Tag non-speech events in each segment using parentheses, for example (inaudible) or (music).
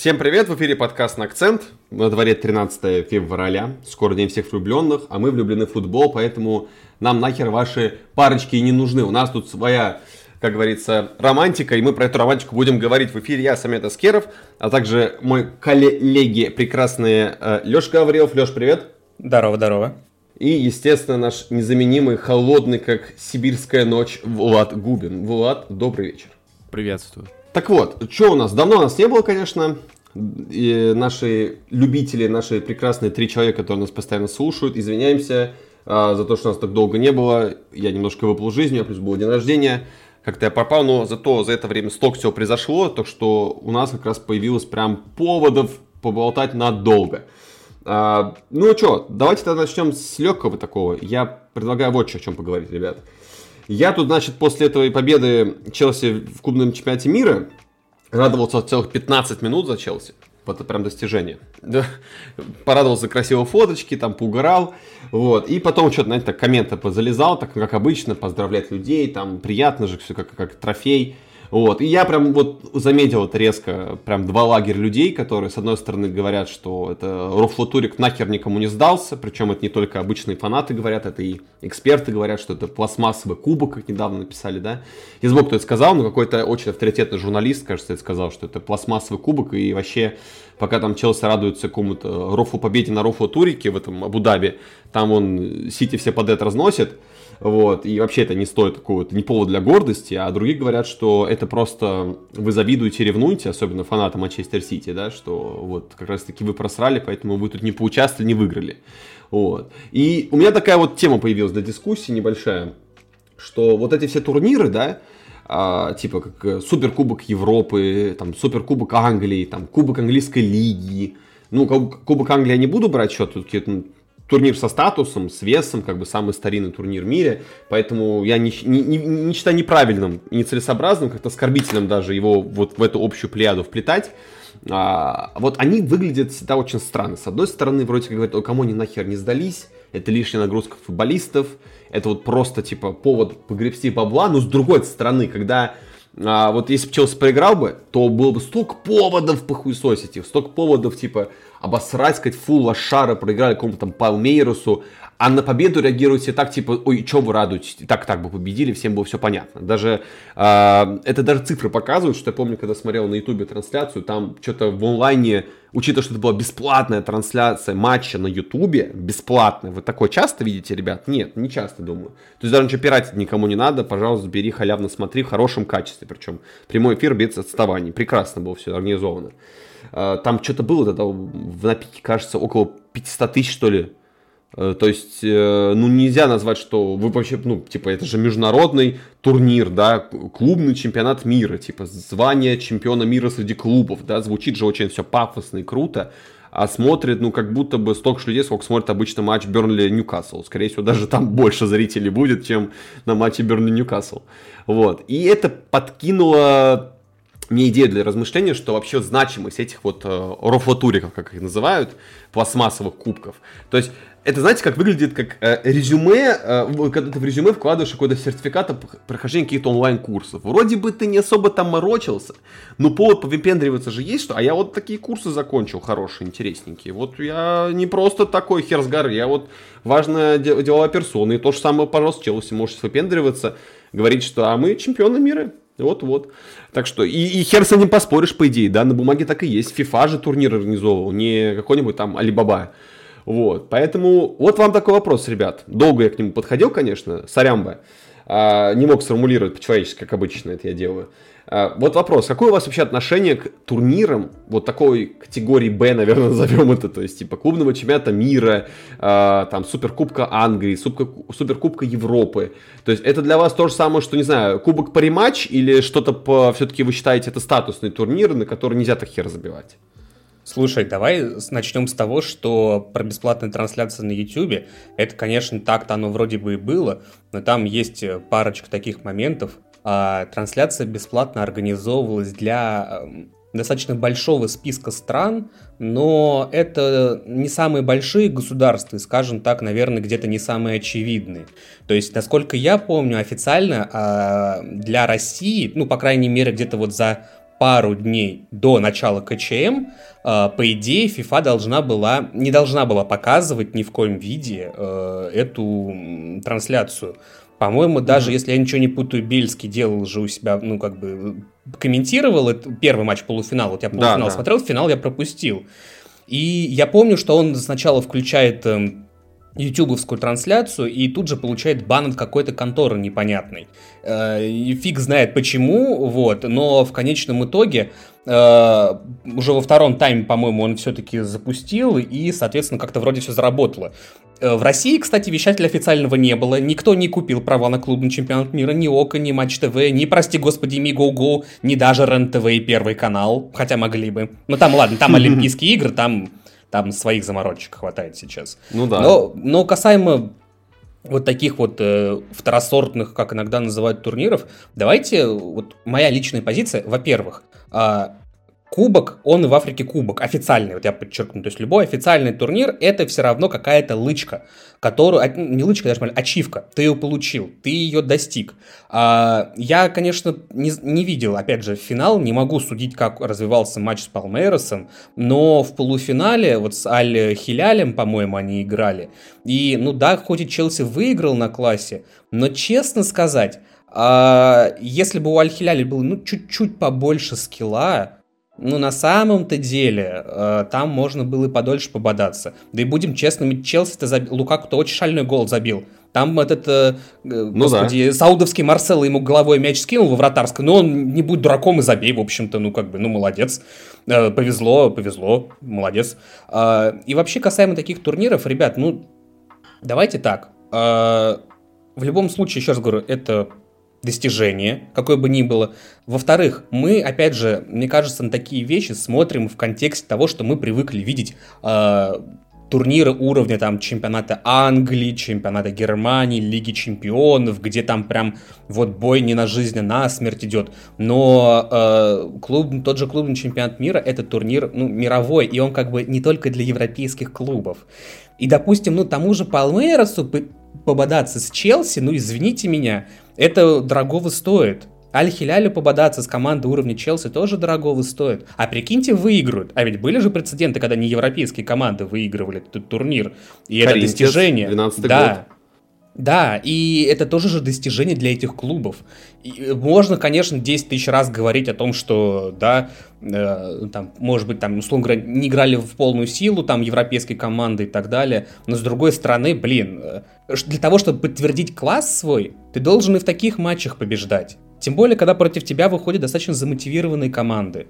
Всем привет, в эфире подкаст на акцент. На дворе 13 февраля, скоро день всех влюбленных, а мы влюблены в футбол, поэтому нам нахер ваши парочки не нужны. У нас тут своя, как говорится, романтика, и мы про эту романтику будем говорить в эфире. Я, Самет Аскеров, а также мой коллеги прекрасные э, Леша Гаврилов. Леш, привет. Здорово, здорово. И, естественно, наш незаменимый, холодный, как сибирская ночь, Влад Губин. Влад, добрый вечер. Приветствую. Так вот, что у нас? Давно у нас не было, конечно. И наши любители, наши прекрасные три человека, которые нас постоянно слушают, извиняемся а, за то, что нас так долго не было. Я немножко выпал жизнью, а плюс был день рождения. Как-то я пропал, но зато за это время столько всего произошло, то что у нас как раз появилось прям поводов поболтать надолго. А, ну что, давайте тогда начнем с легкого такого. Я предлагаю вот о чем поговорить, ребят. Я тут, значит, после этой победы Челси в клубном чемпионате мира радовался целых 15 минут за Челси. Вот это прям достижение. Да. Порадовался красивой фоточки, там поугарал. Вот. И потом что-то, знаете, так комменты позалезал, так как обычно, поздравлять людей, там приятно же, все как, как трофей. Вот. И я прям вот заметил это резко, прям два лагеря людей, которые, с одной стороны, говорят, что это Рофлотурик нахер никому не сдался, причем это не только обычные фанаты говорят, это и эксперты говорят, что это пластмассовый кубок, как недавно написали, да. Не знаю, кто это сказал, но какой-то очень авторитетный журналист, кажется, это сказал, что это пластмассовый кубок, и вообще, пока там Челси радуется какому-то Рофу победе на Рофу Турике в этом Абу-Даби, там он Сити все подряд разносит, вот, и вообще это не стоит такого, это не повод для гордости, а другие говорят, что это просто вы завидуете, ревнуете, особенно фанаты Манчестер Сити, да, что вот как раз таки вы просрали, поэтому вы тут не поучаствовали, не выиграли. Вот. И у меня такая вот тема появилась для дискуссии небольшая, что вот эти все турниры, да, а, типа как э, Суперкубок Европы, там Суперкубок Англии, там Кубок Английской лиги, ну, Кубок Англии я не буду брать счет, тут турнир со статусом, с весом, как бы самый старинный турнир в мире, поэтому я не, не, не, не считаю неправильным нецелесообразным, как-то оскорбительным даже его вот в эту общую плеяду вплетать. А, вот они выглядят всегда очень странно. С одной стороны, вроде как говорят, о, кому они нахер не сдались, это лишняя нагрузка футболистов, это вот просто типа повод погребсти бабла, но с другой стороны, когда а, вот если бы Челси проиграл бы, то было бы столько поводов похуесосить столько поводов, типа, обосрать, сказать, фу, лошара, проиграли какому-то там Палмейрусу, а на победу реагируете так, типа, ой, что вы радуетесь, так так бы победили, всем было все понятно. Даже, э, это даже цифры показывают, что я помню, когда смотрел на ютубе трансляцию, там что-то в онлайне, учитывая, что это была бесплатная трансляция матча на ютубе, бесплатная, вы такое часто видите, ребят? Нет, не часто, думаю. То есть даже ничего пиратить никому не надо, пожалуйста, бери, халявно смотри, в хорошем качестве, причем прямой эфир без отставаний, прекрасно было все организовано. Э, там что-то было тогда в напике, кажется, около 500 тысяч, что ли, Э, то есть, э, ну, нельзя назвать, что вы вообще, ну, типа, это же международный турнир, да, клубный чемпионат мира, типа, звание чемпиона мира среди клубов, да, звучит же очень все пафосно и круто, а смотрит, ну, как будто бы столько же людей, сколько смотрит обычно матч Бернли-Ньюкасл. Скорее всего, даже там (laughs) больше зрителей будет, чем на матче Бернли-Ньюкасл. Вот. И это подкинуло мне идея для размышления, что вообще значимость этих вот э, рофлатуриков, как их называют, пластмассовых кубков. То есть это, знаете, как выглядит как э, резюме, э, когда ты в резюме вкладываешь какой-то сертификат о прохождении каких-то онлайн-курсов. Вроде бы ты не особо там морочился, но повод повипендриваться же есть, что а я вот такие курсы закончил, хорошие, интересненькие. Вот я не просто такой хер с горы, я вот важная деловая персона. И то же самое, пожалуйста, Челси может выпендриваться, говорить, что а мы чемпионы мира. Вот-вот. Так что, и, и хер с этим поспоришь, по идее, да, на бумаге так и есть. FIFA же турнир организовывал, не какой-нибудь там Алибаба. Вот, поэтому вот вам такой вопрос, ребят. Долго я к нему подходил, конечно, сорямба. А, не мог сформулировать по-человечески, как обычно это я делаю. А, вот вопрос, какое у вас вообще отношение к турнирам вот такой категории Б, наверное, (laughs) назовем это, то есть типа клубного чемпионата мира, а, там суперкубка Англии, суперкубка Европы. То есть это для вас то же самое, что, не знаю, кубок по рематч или что-то по, все-таки вы считаете это статусный турнир, на который нельзя так хер забивать? Слушай, давай начнем с того, что про бесплатные трансляции на YouTube, это, конечно, так-то оно вроде бы и было, но там есть парочка таких моментов. А трансляция бесплатно организовывалась для эм, достаточно большого списка стран, но это не самые большие государства, скажем так, наверное, где-то не самые очевидные. То есть, насколько я помню, официально а, для России, ну, по крайней мере, где-то вот за пару дней до начала КЧМ, э, по идее, FIFA должна была, не должна была показывать ни в коем виде э, эту трансляцию. По-моему, даже mm-hmm. если я ничего не путаю, Бельский делал же у себя, ну, как бы, комментировал это, первый матч полуфинала. Вот я полуфинал да, да. смотрел, финал я пропустил. И я помню, что он сначала включает э, ютубовскую трансляцию и тут же получает бан от какой-то конторы непонятной. Э, и фиг знает почему, вот, но в конечном итоге э, уже во втором тайме, по-моему, он все-таки запустил и, соответственно, как-то вроде все заработало. Э, в России, кстати, вещателя официального не было. Никто не купил права на клубный чемпионат мира. Ни ОКО, ни Матч ТВ, ни, прости господи, Миго ни даже РЕН ТВ и Первый канал. Хотя могли бы. Ну там, ладно, там (laughs) Олимпийские игры, там там своих заморочек хватает сейчас. Ну да. Но, но касаемо вот таких вот э, второсортных, как иногда называют, турниров, давайте, вот моя личная позиция, во-первых, э, Кубок, он в Африке кубок, официальный, вот я подчеркну, то есть любой официальный турнир это все равно какая-то лычка, которую, не лычка, даже ачивка, ты ее получил, ты ее достиг. А, я, конечно, не, не видел, опять же, финал, не могу судить, как развивался матч с Палмейросом, но в полуфинале вот с Аль Хилялем, по-моему, они играли, и, ну да, хоть и Челси выиграл на классе, но, честно сказать, а, если бы у Аль Хиляля было, ну, чуть-чуть побольше скилла, ну, на самом-то деле, э, там можно было и подольше пободаться. Да и будем честными, Челси-то забил, Лукаку-то очень шальной гол забил. Там этот, э, ну господи, да. саудовский Марсело ему головой мяч скинул во вратарской, но он не будь дураком и забей, в общем-то, ну как бы, ну молодец. Э, повезло, повезло, молодец. Э, и вообще касаемо таких турниров, ребят, ну давайте так. Э, в любом случае, еще раз говорю, это достижение, какое бы ни было. Во-вторых, мы, опять же, мне кажется, на такие вещи смотрим в контексте того, что мы привыкли видеть э, турниры уровня там чемпионата Англии, чемпионата Германии, Лиги Чемпионов, где там прям вот бой не на жизнь, а на смерть идет. Но э, клуб, тот же клубный чемпионат мира это турнир ну, мировой, и он как бы не только для европейских клубов. И, допустим, ну тому же Палмейросу пободаться с Челси, ну извините меня, это дорогого стоит. Аль-Хилялю пободаться с командой уровня Челси тоже дорогого стоит. А прикиньте, выиграют. А ведь были же прецеденты, когда не европейские команды выигрывали этот турнир. И Коринтис, это достижение. 12 да. год. Да, и это тоже же достижение для этих клубов. И можно, конечно, 10 тысяч раз говорить о том, что, да, э, там, может быть, там, условно говоря, не играли в полную силу, там, европейской команды и так далее, но с другой стороны, блин, э, для того, чтобы подтвердить класс свой, ты должен и в таких матчах побеждать. Тем более, когда против тебя выходят достаточно замотивированные команды.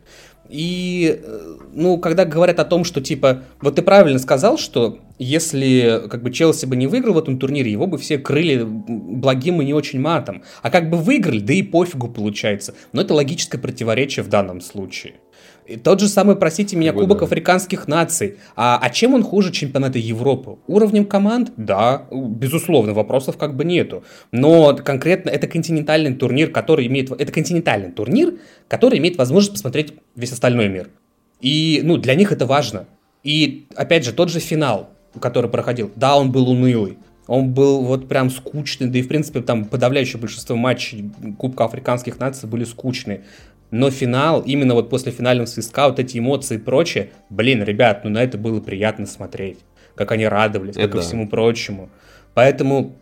И, э, ну, когда говорят о том, что, типа, вот ты правильно сказал, что если, как бы, Челси бы не выиграл в этом турнире, его бы все крыли благим и не очень матом. А как бы выиграли, да и пофигу получается. Но это логическое противоречие в данном случае. И тот же самый, простите меня, Кубок да. африканских наций. А, а чем он хуже чемпионата Европы? Уровнем команд? Да, безусловно, вопросов как бы нету. Но конкретно это континентальный турнир, который имеет... Это континентальный турнир, который имеет возможность посмотреть весь остальной мир. И, ну, для них это важно. И, опять же, тот же финал, который проходил, да, он был унылый. Он был вот прям скучный, да и, в принципе, там подавляющее большинство матчей Кубка Африканских наций были скучные. Но финал, именно вот после финального свистка, вот эти эмоции и прочее, блин, ребят, ну на это было приятно смотреть. Как они радовались, это как да. и всему прочему. Поэтому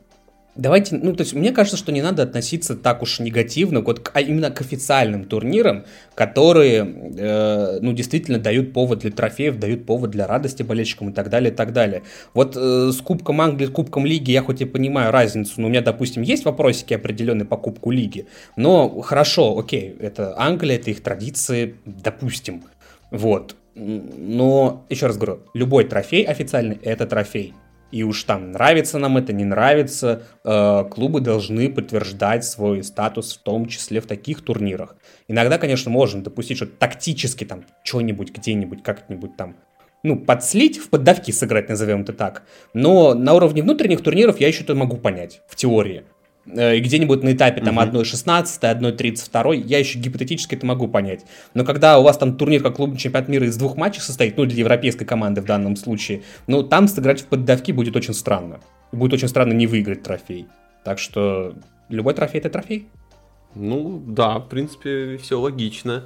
Давайте, ну, то есть, мне кажется, что не надо относиться так уж негативно, вот, а именно к официальным турнирам, которые, э, ну, действительно дают повод для трофеев, дают повод для радости болельщикам и так далее, и так далее. Вот э, с Кубком Англии, с Кубком Лиги я хоть и понимаю разницу, но у меня, допустим, есть вопросики определенные по Кубку Лиги, но хорошо, окей, это Англия, это их традиции, допустим, вот. Но, еще раз говорю, любой трофей официальный – это трофей. И уж там нравится нам это, не нравится, э, клубы должны подтверждать свой статус, в том числе в таких турнирах. Иногда, конечно, можно допустить, что тактически там что-нибудь где-нибудь как-нибудь там ну, подслить, в поддавки сыграть, назовем это так. Но на уровне внутренних турниров я еще это могу понять, в теории. Э, и где-нибудь на этапе там угу. 1.16, 1.32, я еще гипотетически это могу понять. Но когда у вас там турнир как клубный чемпионат мира из двух матчей состоит, ну, для европейской команды в данном случае, ну, там сыграть в поддавки будет очень странно. Будет очень странно не выиграть трофей. Так что любой трофей — это трофей. Ну, да, в принципе, все логично.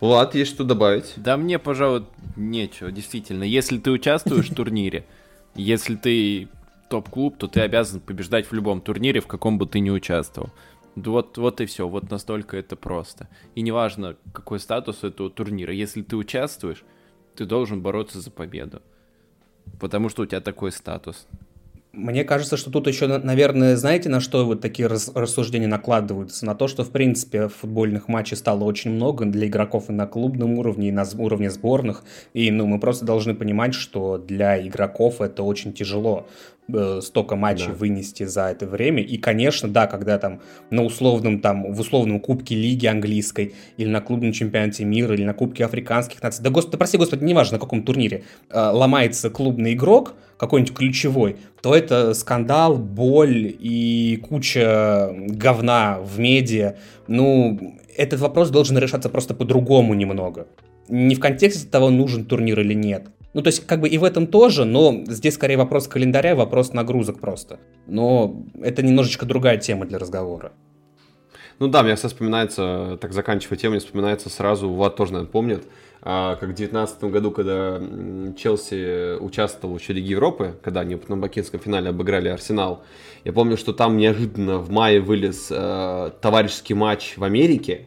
Влад, есть что добавить? Да мне, пожалуй, нечего, действительно. Если ты участвуешь в турнире, если ты топ-клуб, то ты обязан побеждать в любом турнире, в каком бы ты ни участвовал. Вот, вот и все, вот настолько это просто. И неважно, какой статус этого турнира, если ты участвуешь, ты должен бороться за победу. Потому что у тебя такой статус. Мне кажется, что тут еще, наверное, знаете, на что вот такие рассуждения накладываются? На то, что, в принципе, футбольных матчей стало очень много для игроков и на клубном уровне, и на уровне сборных. И, ну, мы просто должны понимать, что для игроков это очень тяжело э, столько матчей да. вынести за это время. И, конечно, да, когда там на условном, там, в условном Кубке Лиги Английской, или на клубном чемпионате мира, или на Кубке африканских наций, да, господи, прости, господи, неважно, на каком турнире, э, ломается клубный игрок, какой-нибудь ключевой, то это скандал, боль и куча говна в медиа. Ну, этот вопрос должен решаться просто по-другому немного. Не в контексте того, нужен турнир или нет. Ну, то есть, как бы и в этом тоже, но здесь скорее вопрос календаря, вопрос нагрузок просто. Но это немножечко другая тема для разговора. Ну да, мне вспоминается, так заканчивая тему, мне вспоминается сразу, Влад тоже, наверное, помнит, а, как в 2019 году, когда Челси участвовал еще в Лиге Европы, когда они на бакинском финале обыграли Арсенал, я помню, что там неожиданно в мае вылез э, товарищеский матч в Америке,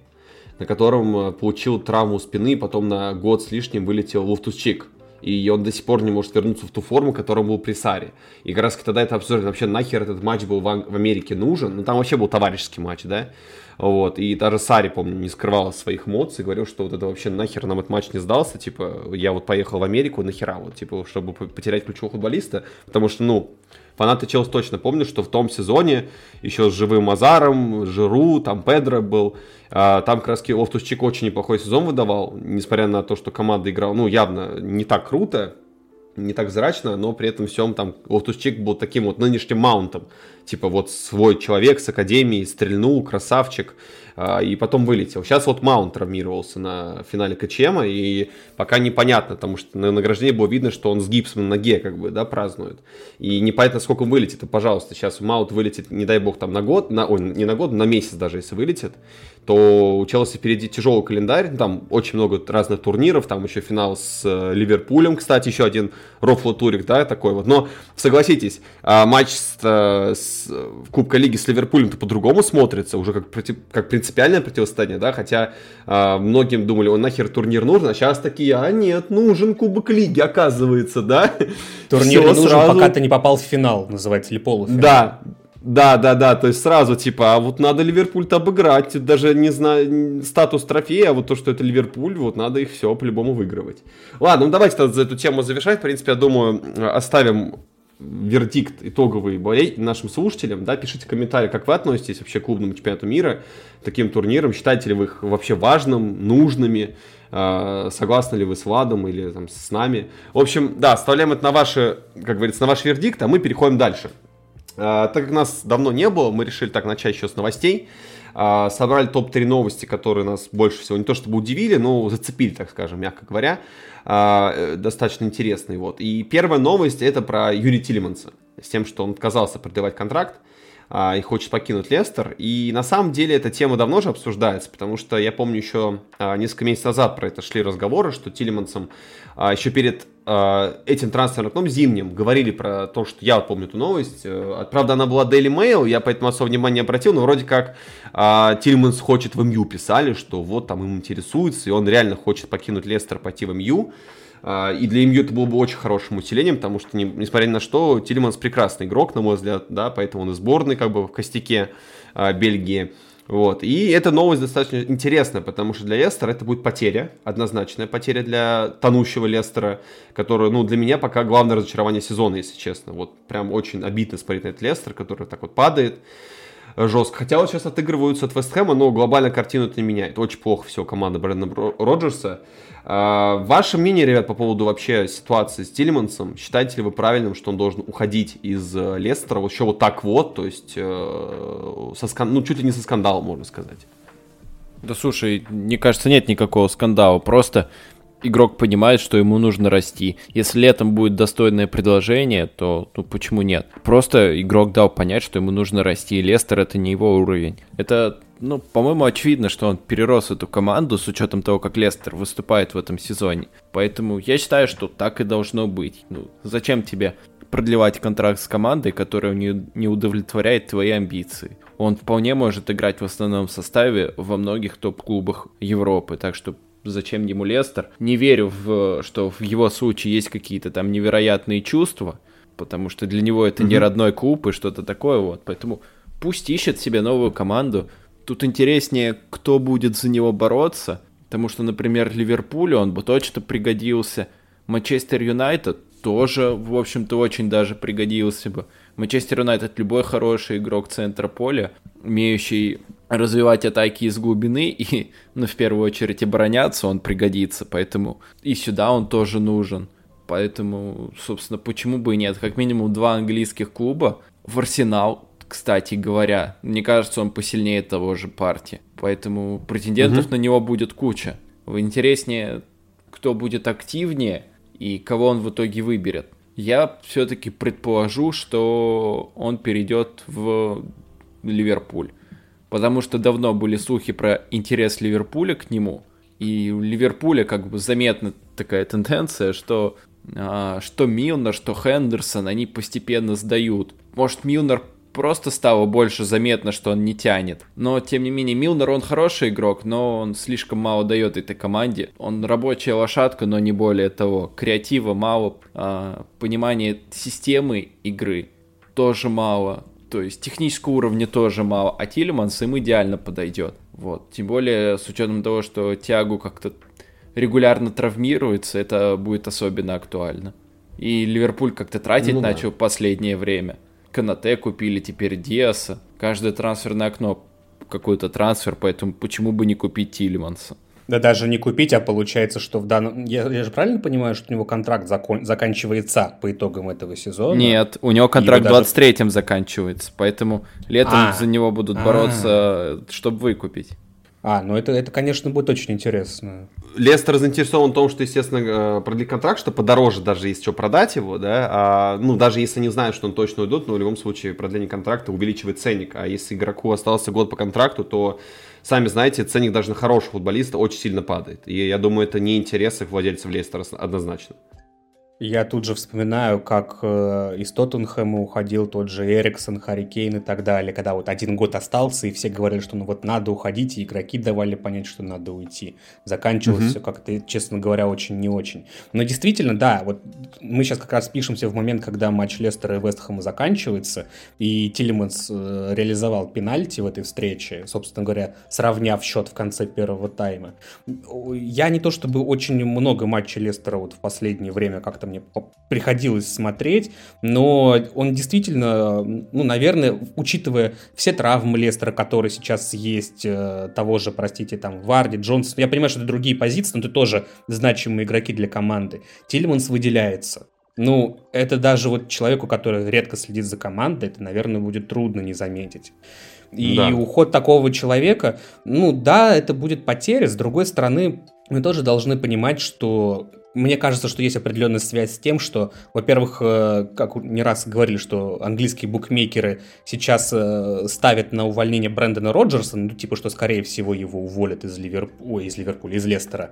на котором э, получил травму спины, потом на год с лишним вылетел Луфтусчик. И он до сих пор не может вернуться в ту форму, которая был при Саре. И как раз тогда это обсуждали, вообще нахер этот матч был в, в Америке нужен. Ну там вообще был товарищеский матч, да. Вот, и даже Сари, помню, не скрывала своих эмоций, говорил, что вот это вообще нахер нам этот матч не сдался, типа, я вот поехал в Америку, нахера, вот, типа, чтобы потерять ключевого футболиста, потому что, ну, фанаты Челси точно помнят, что в том сезоне еще с живым Азаром, Жиру, там Педро был, а, там как раз очень неплохой сезон выдавал, несмотря на то, что команда играла, ну, явно не так круто, не так зрачно, но при этом всем там Лофтус-Чик был таким вот нынешним Маунтом. Типа вот свой человек с академии стрельнул, красавчик, и потом вылетел. Сейчас вот Маунт травмировался на финале КЧМа, и пока непонятно, потому что на награждении было видно, что он с гипсом на ноге как бы, да, празднует. И непонятно, сколько он вылетит, и, пожалуйста, сейчас Маунт вылетит, не дай бог, там на год, на, ой, не на год, на месяц даже, если вылетит, то у Челси впереди тяжелый календарь, там очень много разных турниров, там еще финал с э, Ливерпулем, кстати, еще один рофло-турик, да, такой вот. Но согласитесь, а, матч с, э, с Кубка Лиги с Ливерпулем-то по-другому смотрится, уже как, как принципиальное противостояние, да, хотя а, многим думали, он нахер турнир нужен, а сейчас такие, а нет, нужен Кубок Лиги, оказывается, да. (laughs) Турнир Все нужен, сразу... пока ты не попал в финал, называется, или полуфинал. Да, да, да, да, то есть сразу типа, а вот надо Ливерпуль-то обыграть, даже не знаю, статус трофея, а вот то, что это Ливерпуль, вот надо их все по-любому выигрывать. Ладно, ну давайте за эту тему завершать, в принципе, я думаю, оставим вердикт итоговый нашим слушателям, да, пишите комментарии, как вы относитесь вообще к клубному чемпионату мира, таким турнирам, считаете ли вы их вообще важным, нужными, э, согласны ли вы с Владом или там с нами. В общем, да, оставляем это на ваши, как говорится, на ваш вердикт, а мы переходим дальше. А, так как нас давно не было, мы решили так начать еще с новостей. А, собрали топ-3 новости, которые нас больше всего не то чтобы удивили, но зацепили, так скажем, мягко говоря. А, э, достаточно интересные. Вот. И первая новость это про Юрия Тилиманса. С тем, что он отказался продлевать контракт и хочет покинуть Лестер. И на самом деле эта тема давно же обсуждается, потому что я помню еще несколько месяцев назад про это шли разговоры, что Тилимансом еще перед а, этим трансферным окном зимним говорили про то, что я вот помню эту новость. Э, правда, она была Daily Mail, я поэтому особо внимания не обратил, но вроде как а, хочет в МЮ писали, что вот там им интересуется, и он реально хочет покинуть Лестер, пойти в МЮ. А, и для МЮ это было бы очень хорошим усилением, потому что, несмотря ни на что, Тильманс прекрасный игрок, на мой взгляд, да, поэтому он и сборный как бы в костяке Бельгии. Вот. И эта новость достаточно интересная, потому что для Лестера это будет потеря, однозначная потеря для тонущего Лестера, который, ну, для меня пока главное разочарование сезона, если честно. Вот прям очень обидно смотреть на этот Лестер, который так вот падает жестко. Хотя вот сейчас отыгрываются от Вестхэма, но глобально картину это не меняет. Очень плохо все команда Брэндона Роджерса. А, ваше мнение, ребят, по поводу вообще ситуации с Тилимансом? Считаете ли вы правильным, что он должен уходить из э, Лестера вот еще вот так вот, то есть э, со скан... ну, чуть ли не со скандалом, можно сказать? Да слушай, мне кажется, нет никакого скандала. Просто игрок понимает, что ему нужно расти. Если летом будет достойное предложение, то ну, почему нет? Просто игрок дал понять, что ему нужно расти. Лестер это не его уровень. Это ну, по-моему, очевидно, что он перерос эту команду с учетом того, как Лестер выступает в этом сезоне. Поэтому я считаю, что так и должно быть. Ну, зачем тебе продлевать контракт с командой, которая не, не удовлетворяет твои амбиции? Он вполне может играть в основном составе во многих топ-клубах Европы, так что зачем ему Лестер? Не верю, в, что в его случае есть какие-то там невероятные чувства, потому что для него это mm-hmm. не родной клуб и что-то такое вот, поэтому пусть ищет себе новую команду, Тут интереснее, кто будет за него бороться, потому что, например, Ливерпулю он бы точно пригодился. Манчестер Юнайтед тоже, в общем-то, очень даже пригодился бы. Манчестер Юнайтед любой хороший игрок центра поля, умеющий развивать атаки из глубины (laughs) и, ну, в первую очередь, обороняться, он пригодится, поэтому и сюда он тоже нужен. Поэтому, собственно, почему бы и нет? Как минимум два английских клуба в Арсенал кстати говоря. Мне кажется, он посильнее того же партии. Поэтому претендентов угу. на него будет куча. Интереснее, кто будет активнее и кого он в итоге выберет. Я все-таки предположу, что он перейдет в Ливерпуль. Потому что давно были слухи про интерес Ливерпуля к нему. И у Ливерпуля как бы заметна такая тенденция, что а, что Милнер, что Хендерсон, они постепенно сдают. Может, Милнер просто стало больше заметно, что он не тянет. Но, тем не менее, Милнер, он хороший игрок, но он слишком мало дает этой команде. Он рабочая лошадка, но не более того. Креатива мало, а, понимания системы игры тоже мало. То есть технического уровня тоже мало, а Тилеманс им идеально подойдет. Вот. Тем более, с учетом того, что Тягу как-то регулярно травмируется, это будет особенно актуально. И Ливерпуль как-то тратить ну, начал да. последнее время. Канате купили, теперь Диаса. Каждое трансферное окно какой-то трансфер, поэтому почему бы не купить Тильманса? Да даже не купить, а получается, что в данном... Я, я же правильно понимаю, что у него контракт закон... заканчивается по итогам этого сезона? Нет, у него контракт в 23-м даже... заканчивается, поэтому летом а, за него будут бороться, а, чтобы выкупить. А, ну это, это, конечно, будет очень интересно. Лестер заинтересован в том, что, естественно, э, продлить контракт, что подороже даже есть что продать его, да, а, ну, даже если не знают, что он точно уйдет, но в любом случае продление контракта увеличивает ценник, а если игроку остался год по контракту, то, сами знаете, ценник даже на хорошего футболиста очень сильно падает, и я думаю, это не интересы владельцев Лестера однозначно. Я тут же вспоминаю, как э, из Тоттенхэма уходил тот же Эриксон, Харри Кейн и так далее, когда вот один год остался, и все говорили, что ну вот надо уходить, и игроки давали понять, что надо уйти. Заканчивалось mm-hmm. все как-то, честно говоря, очень не очень. Но действительно, да, вот мы сейчас как раз пишемся в момент, когда матч Лестера и Вестхэма заканчивается, и Тиллиманс э, реализовал пенальти в этой встрече, собственно говоря, сравняв счет в конце первого тайма. Я не то чтобы очень много матчей Лестера вот в последнее время как-то это мне приходилось смотреть, но он действительно, ну, наверное, учитывая все травмы Лестера, которые сейчас есть, э, того же, простите, там, Варди, Джонс, я понимаю, что это другие позиции, но это тоже значимые игроки для команды. Тилеманс выделяется. Ну, это даже вот человеку, который редко следит за командой, это, наверное, будет трудно не заметить. И да. уход такого человека, ну да, это будет потеря. С другой стороны, мы тоже должны понимать, что мне кажется, что есть определенная связь с тем, что, во-первых, э, как не раз говорили, что английские букмекеры сейчас э, ставят на увольнение Брэндона Роджерса, ну, типа, что, скорее всего, его уволят из, Ливерп... Ой, из Ливерпуля, из Лестера.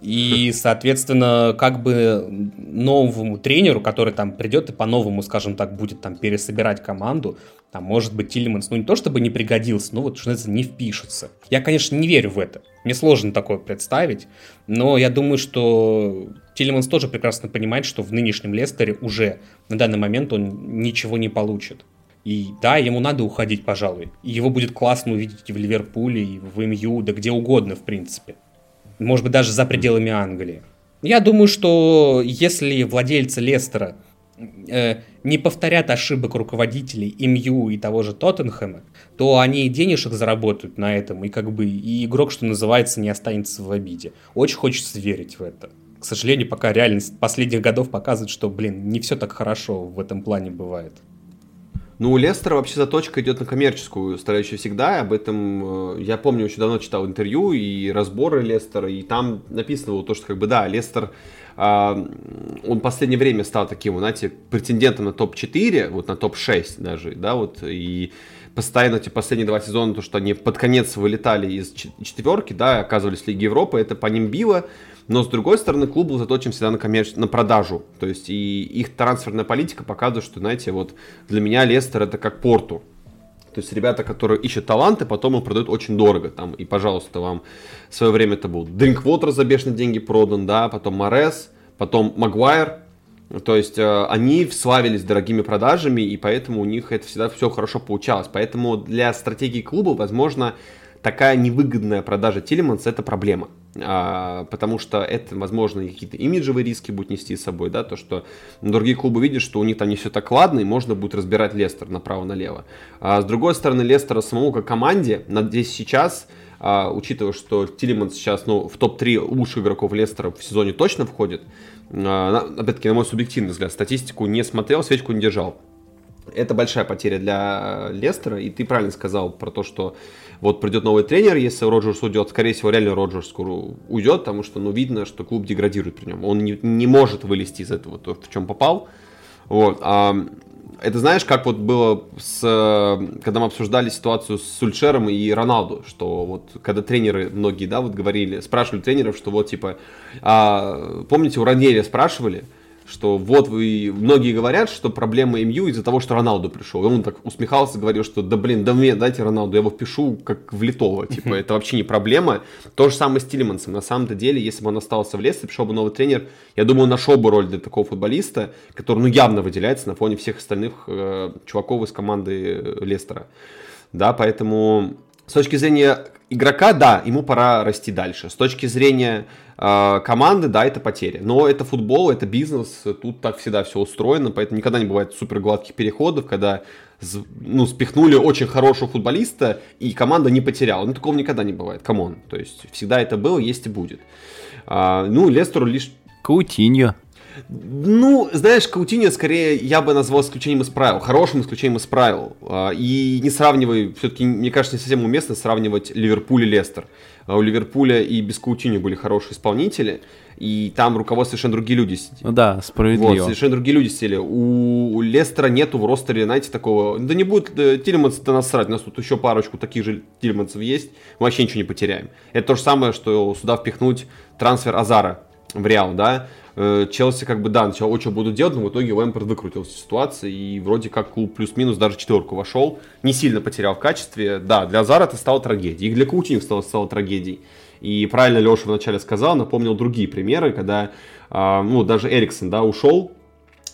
И, (laughs) соответственно, как бы новому тренеру, который там придет и по-новому, скажем так, будет там пересобирать команду, там, может быть, Тиллиманс, ну, не то чтобы не пригодился, но вот, что это не впишется. Я, конечно, не верю в это. Мне сложно такое представить, но я думаю, что Тиллиманс тоже прекрасно понимает, что в нынешнем Лестере уже на данный момент он ничего не получит. И да, ему надо уходить, пожалуй. И его будет классно увидеть и в Ливерпуле, и в МЮ, да где угодно, в принципе. Может быть, даже за пределами Англии. Я думаю, что если владельцы Лестера э, не повторят ошибок руководителей МЮ и того же Тоттенхэма, то они денежек заработают на этом, и как бы и игрок, что называется, не останется в обиде. Очень хочется верить в это к сожалению, пока реальность последних годов показывает, что, блин, не все так хорошо в этом плане бывает. Ну, у Лестера вообще заточка идет на коммерческую старающую всегда. Об этом э, я помню, очень давно читал интервью и разборы Лестера, и там написано было то, что как бы да, Лестер а, он в последнее время стал таким, знаете, претендентом на топ-4, вот на топ-6 даже, да, вот, и постоянно эти последние два сезона, то, что они под конец вылетали из четверки, да, оказывались в Лиге Европы, это по ним било, но с другой стороны, клуб был заточен всегда на, коммерч... на продажу. То есть и их трансферная политика показывает, что, знаете, вот для меня Лестер это как Порту. То есть ребята, которые ищут таланты, потом их продают очень дорого. Там, и, пожалуйста, вам в свое время это был Drinkwater за бешеные деньги продан, да, потом Морес, потом Магуайр. То есть э, они славились дорогими продажами, и поэтому у них это всегда все хорошо получалось. Поэтому для стратегии клуба, возможно, такая невыгодная продажа Тилеманса это проблема. А, потому что это, возможно, какие-то имиджевые риски будет нести с собой, да, то, что другие клубы видят, что у них там не все так ладно, и можно будет разбирать Лестер направо-налево. А с другой стороны, Лестера самому как команде, надеюсь, сейчас, а, учитывая, что Тилеман сейчас ну, в топ-3 лучших игроков Лестера в сезоне точно входит, а, опять-таки, на мой субъективный взгляд, статистику не смотрел, свечку не держал. Это большая потеря для Лестера, и ты правильно сказал про то, что вот придет новый тренер, если Роджерс уйдет, скорее всего, реально Роджерс скоро уйдет, потому что, ну, видно, что клуб деградирует при нем. Он не, не может вылезти из этого, то, в чем попал. Вот. А, это знаешь, как вот было с, когда мы обсуждали ситуацию с Сульшером и Роналду, что вот когда тренеры многие, да, вот говорили, спрашивали тренеров, что вот типа, а, помните, у Раньеля спрашивали, что вот вы, многие говорят, что проблема МЮ из-за того, что Роналду пришел. И он так усмехался, говорил, что да блин, да мне дайте Роналду, я его впишу как влитого, типа это вообще не проблема. То же самое с Тилемансом. На самом-то деле, если бы он остался в Лесте, пришел бы новый тренер, я думаю, нашел бы роль для такого футболиста, который ну явно выделяется на фоне всех остальных э, чуваков из команды Лестера. Да, поэтому с точки зрения игрока, да, ему пора расти дальше. С точки зрения э, команды, да, это потеря. Но это футбол, это бизнес, тут так всегда все устроено, поэтому никогда не бывает супер гладких переходов, когда ну, спихнули очень хорошего футболиста, и команда не потеряла. Ну, такого никогда не бывает, come on. То есть, всегда это было, есть и будет. А, ну, Лестеру лишь... Каутиньо. Ну, знаешь, Каутиньо скорее я бы назвал исключением из правил, хорошим исключением из правил. А, и не сравнивай, все-таки, мне кажется, не совсем уместно сравнивать Ливерпуль и Лестер. А у Ливерпуля и без Каутиньо были хорошие исполнители, и там руководство совершенно другие люди сидели. Ну да, справедливо. Вот, совершенно другие люди сидели. У, Лестера нету в ростере, знаете, такого... Да не будет э, Тилеманс-то насрать, у нас тут еще парочку таких же Тилемансов есть, мы вообще ничего не потеряем. Это то же самое, что сюда впихнуть трансфер Азара в Реал, да, Э, Челси как бы, да, начал очень буду делать, но в итоге Лэмпорт выкрутился из ситуации, и вроде как клуб плюс-минус даже четверку вошел, не сильно потерял в качестве. Да, для Зара это стало трагедией, и для Каутинho стало, стало трагедией. И правильно Леша вначале сказал, напомнил другие примеры, когда, а, ну, даже Эриксон, да, ушел,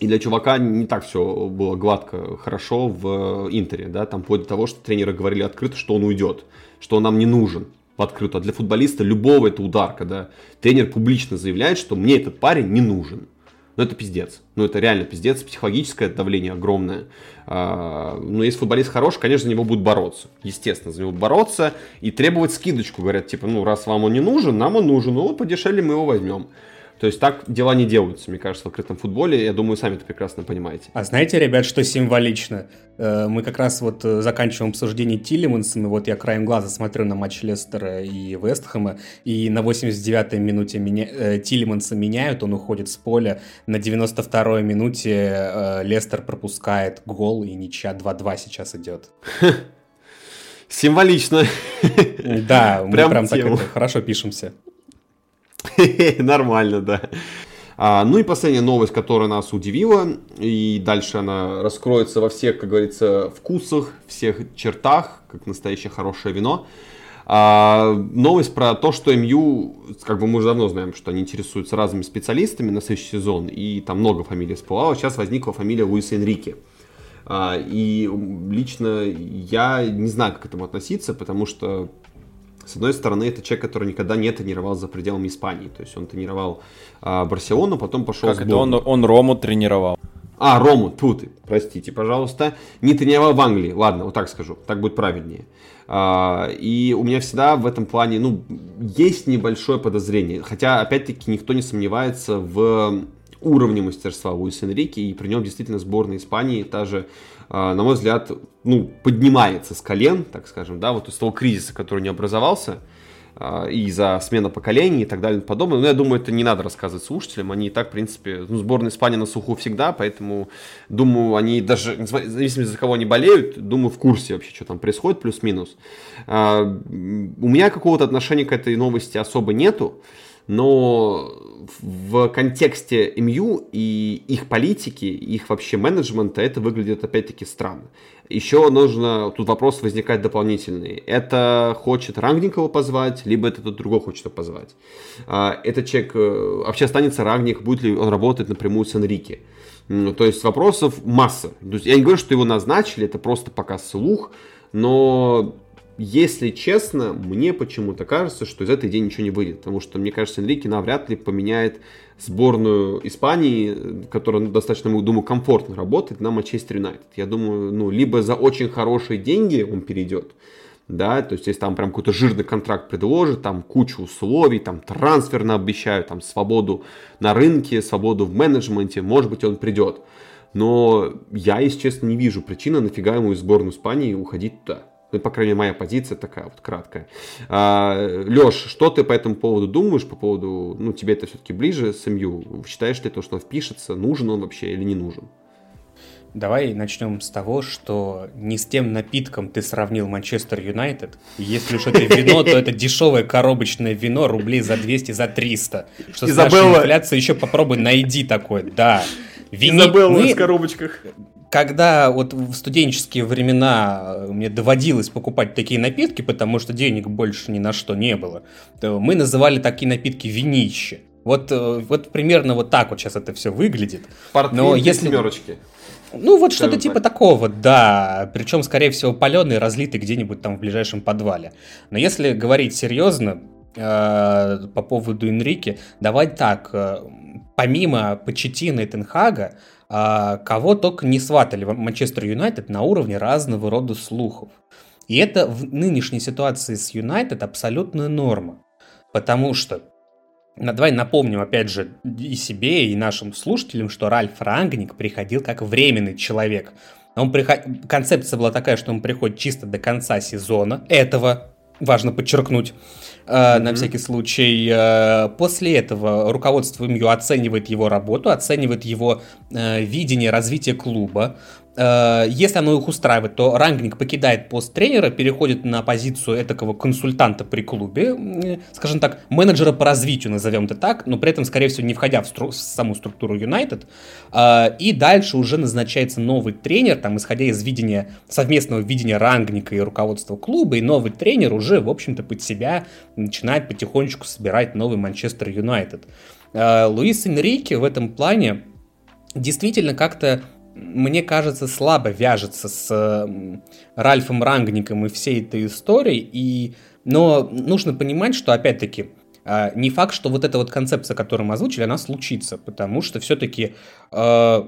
и для чувака не так все было гладко, хорошо в Интере, да, там вплоть до того, что тренеры говорили открыто, что он уйдет, что он нам не нужен в открытую. А для футболиста любого это удар, когда тренер публично заявляет, что мне этот парень не нужен. Ну, это пиздец. Ну, это реально пиздец. Психологическое давление огромное. А, но если футболист хорош, конечно, за него будут бороться. Естественно, за него бороться и требовать скидочку. Говорят, типа, ну, раз вам он не нужен, нам он нужен. Ну, подешевле мы его возьмем. То есть так дела не делаются, мне кажется, в открытом футболе. Я думаю, сами это прекрасно понимаете. А знаете, ребят, что символично? Э, мы как раз вот э, заканчиваем обсуждение Тиллимансом, и вот я краем глаза смотрю на матч Лестера и Вестхэма, и на 89-й минуте меня... Э, Тиллиманса меняют, он уходит с поля. На 92-й минуте Лестер пропускает гол, и ничья 2-2 сейчас идет. (laughs) Символично. Да, мы прям, прям так хорошо пишемся. (laughs) Нормально, да. А, ну и последняя новость, которая нас удивила, и дальше она раскроется во всех, как говорится, вкусах, всех чертах, как настоящее хорошее вино. А, новость про то, что МЮ, как бы мы уже давно знаем, что они интересуются разными специалистами на следующий сезон, и там много фамилий всплывало. Сейчас возникла фамилия Луиса Энрике. А, и лично я не знаю, как к этому относиться, потому что с одной стороны, это человек, который никогда не тренировал за пределами Испании. То есть он тренировал а, Барселону, потом пошел как это он, он Рому тренировал? А, Рому, тут, простите, пожалуйста. Не тренировал в Англии, ладно, вот так скажу, так будет правильнее. А, и у меня всегда в этом плане, ну, есть небольшое подозрение. Хотя, опять-таки, никто не сомневается в уровне мастерства Луиса Энрике, и при нем действительно сборная Испании, та же на мой взгляд, ну, поднимается с колен, так скажем, да, вот из того кризиса, который не образовался, а, и за смена поколений и так далее и подобное. Но я думаю, это не надо рассказывать слушателям. Они и так, в принципе, ну, сборная Испании на суху всегда, поэтому, думаю, они даже, в зависимости за кого они болеют, думаю, в курсе вообще, что там происходит, плюс-минус. А, у меня какого-то отношения к этой новости особо нету, но в контексте МЮ и их политики, их вообще менеджмента это выглядит опять-таки странно. Еще нужно, тут вопрос возникает дополнительный. Это хочет Рангникова позвать, либо это тот другой хочет позвать. А, этот человек э, вообще останется Рангник, будет ли он работать напрямую с Энрике. То есть вопросов масса. То есть я не говорю, что его назначили, это просто пока слух, но если честно, мне почему-то кажется, что из этой идеи ничего не выйдет. Потому что, мне кажется, Энрике навряд ли поменяет сборную Испании, которая ну, достаточно, думаю, комфортно работает, на Манчестер Юнайтед. Я думаю, ну, либо за очень хорошие деньги он перейдет, да, то есть если там прям какой-то жирный контракт предложит, там кучу условий, там трансферно обещают, там свободу на рынке, свободу в менеджменте, может быть он придет. Но я, если честно, не вижу причины, нафига ему из сборной Испании уходить туда. Ну, по крайней мере, моя позиция такая вот краткая. А, Леш, что ты по этому поводу думаешь, по поводу, ну, тебе это все-таки ближе, семью? Считаешь ли то, что он впишется, нужен он вообще или не нужен? Давай начнем с того, что не с тем напитком ты сравнил Манчестер Юнайтед. Если уж это вино, то это дешевое коробочное вино рублей за 200, за 300. Что с нашей инфляцией еще попробуй найди такое, да. Вини... Изабелла мы... в коробочках когда вот в студенческие времена э, мне доводилось покупать такие напитки, потому что денег больше ни на что не было, то мы называли такие напитки винище. Вот, э, вот примерно вот так вот сейчас это все выглядит. Портвейн Но если семерочки. Ну, вот что-то типа такого, да. Причем, скорее всего, паленый, разлитый где-нибудь там в ближайшем подвале. Но если говорить серьезно, э, по поводу Энрике, давай так, э, помимо Почетина и Тенхага, кого только не сватали в Манчестер Юнайтед на уровне разного рода слухов. И это в нынешней ситуации с Юнайтед абсолютная норма. Потому что, давай напомним опять же и себе, и нашим слушателям, что Ральф Рангник приходил как временный человек. Он приход... Концепция была такая, что он приходит чисто до конца сезона, этого важно подчеркнуть, mm-hmm. на всякий случай. Э, после этого руководство МЮ оценивает его работу, оценивает его э, видение развития клуба, если оно их устраивает, то Рангник покидает пост тренера, переходит на позицию этакого консультанта при клубе, скажем так, менеджера по развитию, назовем это так, но при этом, скорее всего, не входя в, стру- в саму структуру Юнайтед. Э, и дальше уже назначается новый тренер, там, исходя из видения, совместного видения Рангника и руководства клуба, и новый тренер уже, в общем-то, под себя начинает потихонечку собирать новый Манчестер Юнайтед. Э, Луис Энрике в этом плане действительно как-то мне кажется, слабо вяжется с Ральфом Рангником и всей этой историей. И... Но нужно понимать, что, опять-таки, а, не факт, что вот эта вот концепция, которую мы озвучили, она случится, потому что все-таки э,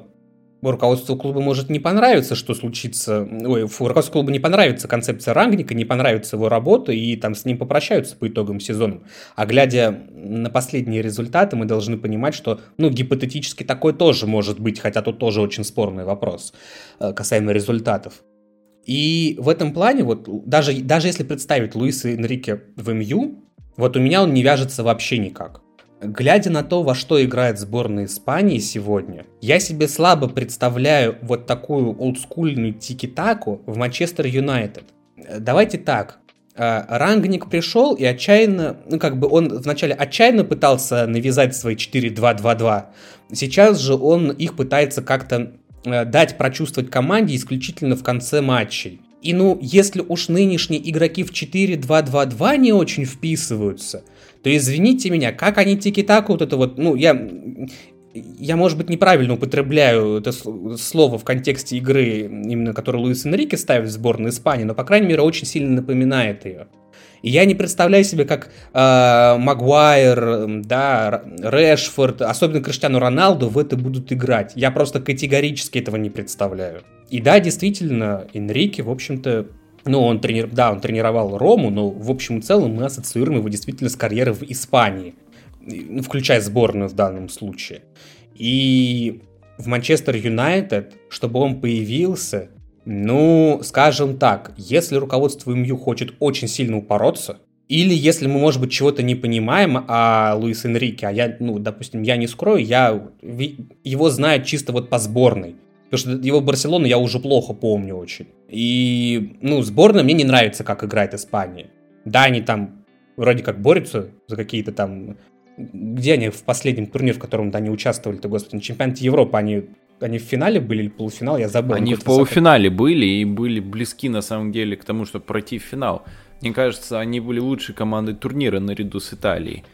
руководству клуба может не понравиться, что случится, ой, руководству клуба не понравится концепция Рангника, не понравится его работа, и там с ним попрощаются по итогам сезона. А глядя на последние результаты, мы должны понимать, что, ну, гипотетически такое тоже может быть, хотя тут тоже очень спорный вопрос э, касаемо результатов. И в этом плане, вот даже, даже если представить Луиса Энрике в МЮ, вот у меня он не вяжется вообще никак. Глядя на то, во что играет сборная Испании сегодня, я себе слабо представляю вот такую олдскульную тики-таку в Манчестер Юнайтед. Давайте так, э, Рангник пришел и отчаянно, ну как бы он вначале отчаянно пытался навязать свои 4-2-2-2, сейчас же он их пытается как-то э, дать прочувствовать команде исключительно в конце матчей. И ну, если уж нынешние игроки в 4-2-2-2 не очень вписываются, то извините меня, как они тики-таку вот это вот, ну, я, я, может быть, неправильно употребляю это слово в контексте игры, именно которую Луис Энрике ставит в сборную Испании, но, по крайней мере, очень сильно напоминает ее. И я не представляю себе, как э, Магуайр, да, Решфорд, особенно Криштиану Роналду в это будут играть. Я просто категорически этого не представляю. И да, действительно, Энрике, в общем-то, ну, он тренер, да, он тренировал Рому, но в общем и целом мы ассоциируем его действительно с карьерой в Испании, ну, включая сборную в данном случае. И в Манчестер Юнайтед, чтобы он появился, ну, скажем так, если руководство МЮ хочет очень сильно упороться, Или если мы, может быть, чего-то не понимаем о Луис Энрике, а я, ну, допустим, я не скрою, я его знаю чисто вот по сборной. Потому что его Барселону я уже плохо помню очень. И, ну, сборная мне не нравится, как играет Испания. Да, они там вроде как борются за какие-то там... Где они в последнем турнире, в котором да, они участвовали-то, господи, на чемпионате Европы, они они в финале были или полуфинал, я забыл. Они в полуфинале были и были близки на самом деле к тому, чтобы пройти в финал. Мне кажется, они были лучшей командой турнира наряду с Италией.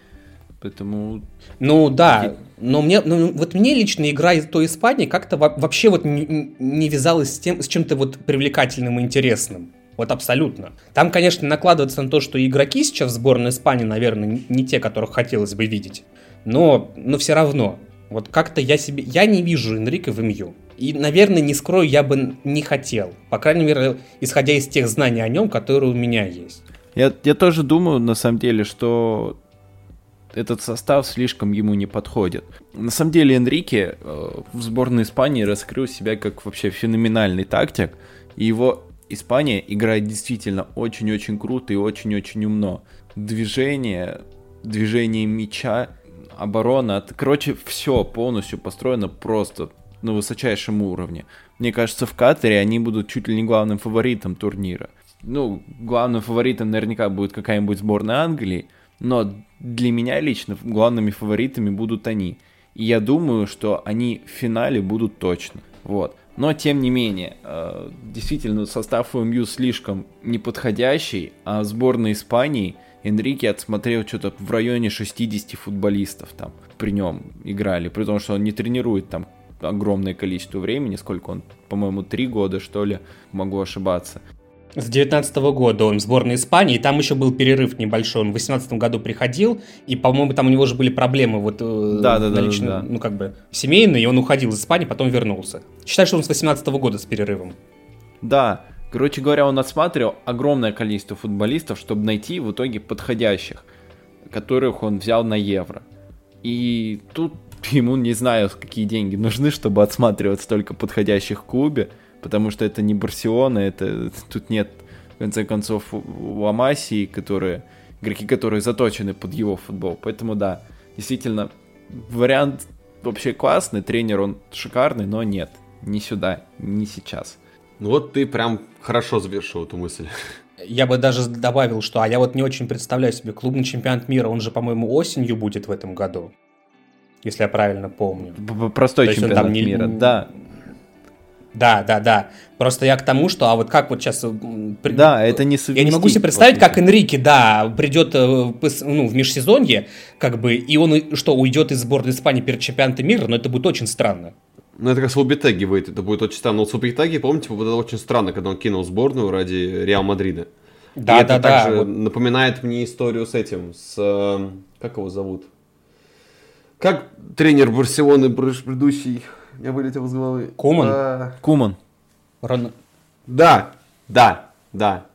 Поэтому... Ну да, но мне, ну, вот мне лично игра из той Испании как-то вообще вот не, не вязалась с тем, с чем-то вот привлекательным и интересным. Вот абсолютно. Там, конечно, накладывается на то, что игроки сейчас в сборной Испании, наверное, не те, которых хотелось бы видеть. Но, но все равно. Вот как-то я себе... Я не вижу Энрика в МЮ. И, наверное, не скрою, я бы не хотел. По крайней мере, исходя из тех знаний о нем, которые у меня есть. Я, я тоже думаю, на самом деле, что этот состав слишком ему не подходит. На самом деле Энрике э, в сборной Испании раскрыл себя как вообще феноменальный тактик, и его Испания играет действительно очень-очень круто и очень-очень умно. Движение, движение мяча, оборона, короче, все полностью построено просто на высочайшем уровне. Мне кажется, в Катаре они будут чуть ли не главным фаворитом турнира. Ну, главным фаворитом наверняка будет какая-нибудь сборная Англии, но для меня лично главными фаворитами будут они. И я думаю, что они в финале будут точно. Вот. Но, тем не менее, э, действительно, состав МЮ слишком неподходящий, а сборная Испании Энрике отсмотрел что-то в районе 60 футболистов там при нем играли, при том, что он не тренирует там огромное количество времени, сколько он, по-моему, три года, что ли, могу ошибаться. С 19 года он в сборной Испании, и там еще был перерыв небольшой. Он в 18 году приходил, и, по-моему, там у него же были проблемы вот э, да, да, да, лично, да, да. ну как бы семейные, и он уходил из Испании, потом вернулся. Считай, что он с 18 года с перерывом. Да, короче говоря, он отсматривал огромное количество футболистов, чтобы найти в итоге подходящих, которых он взял на евро. И тут (laughs) ему не знаю, какие деньги нужны, чтобы отсматривать столько подходящих в клубе потому что это не Барселона, это тут нет, в конце концов, Ламасии, которые, игроки, которые заточены под его футбол. Поэтому да, действительно, вариант вообще классный, тренер он шикарный, но нет, не сюда, не сейчас. Ну вот ты прям хорошо завершил эту мысль. Я бы даже добавил, что а я вот не очень представляю себе клубный чемпионат мира, он же, по-моему, осенью будет в этом году, если я правильно помню. Простой чемпионат мира, да. Да, да, да. Просто я к тому, что, а вот как вот сейчас... Да, это не Я не могу себе представить, как Энрике, да, придет э, ну, в межсезонье, как бы, и он что, уйдет из сборной Испании перед чемпионатом мира, но это будет очень странно. Ну, это как с Лубитеги выйдет, это будет очень странно. Но с Лубитеги, помните, было очень странно, когда он кинул сборную ради Реал Мадрида. Да, и да, это да. также вот... напоминает мне историю с этим, с... Э, как его зовут? Как тренер Барселоны предыдущий я вылетел из головы. Куман? А... Куман. Рон... Да, да, да.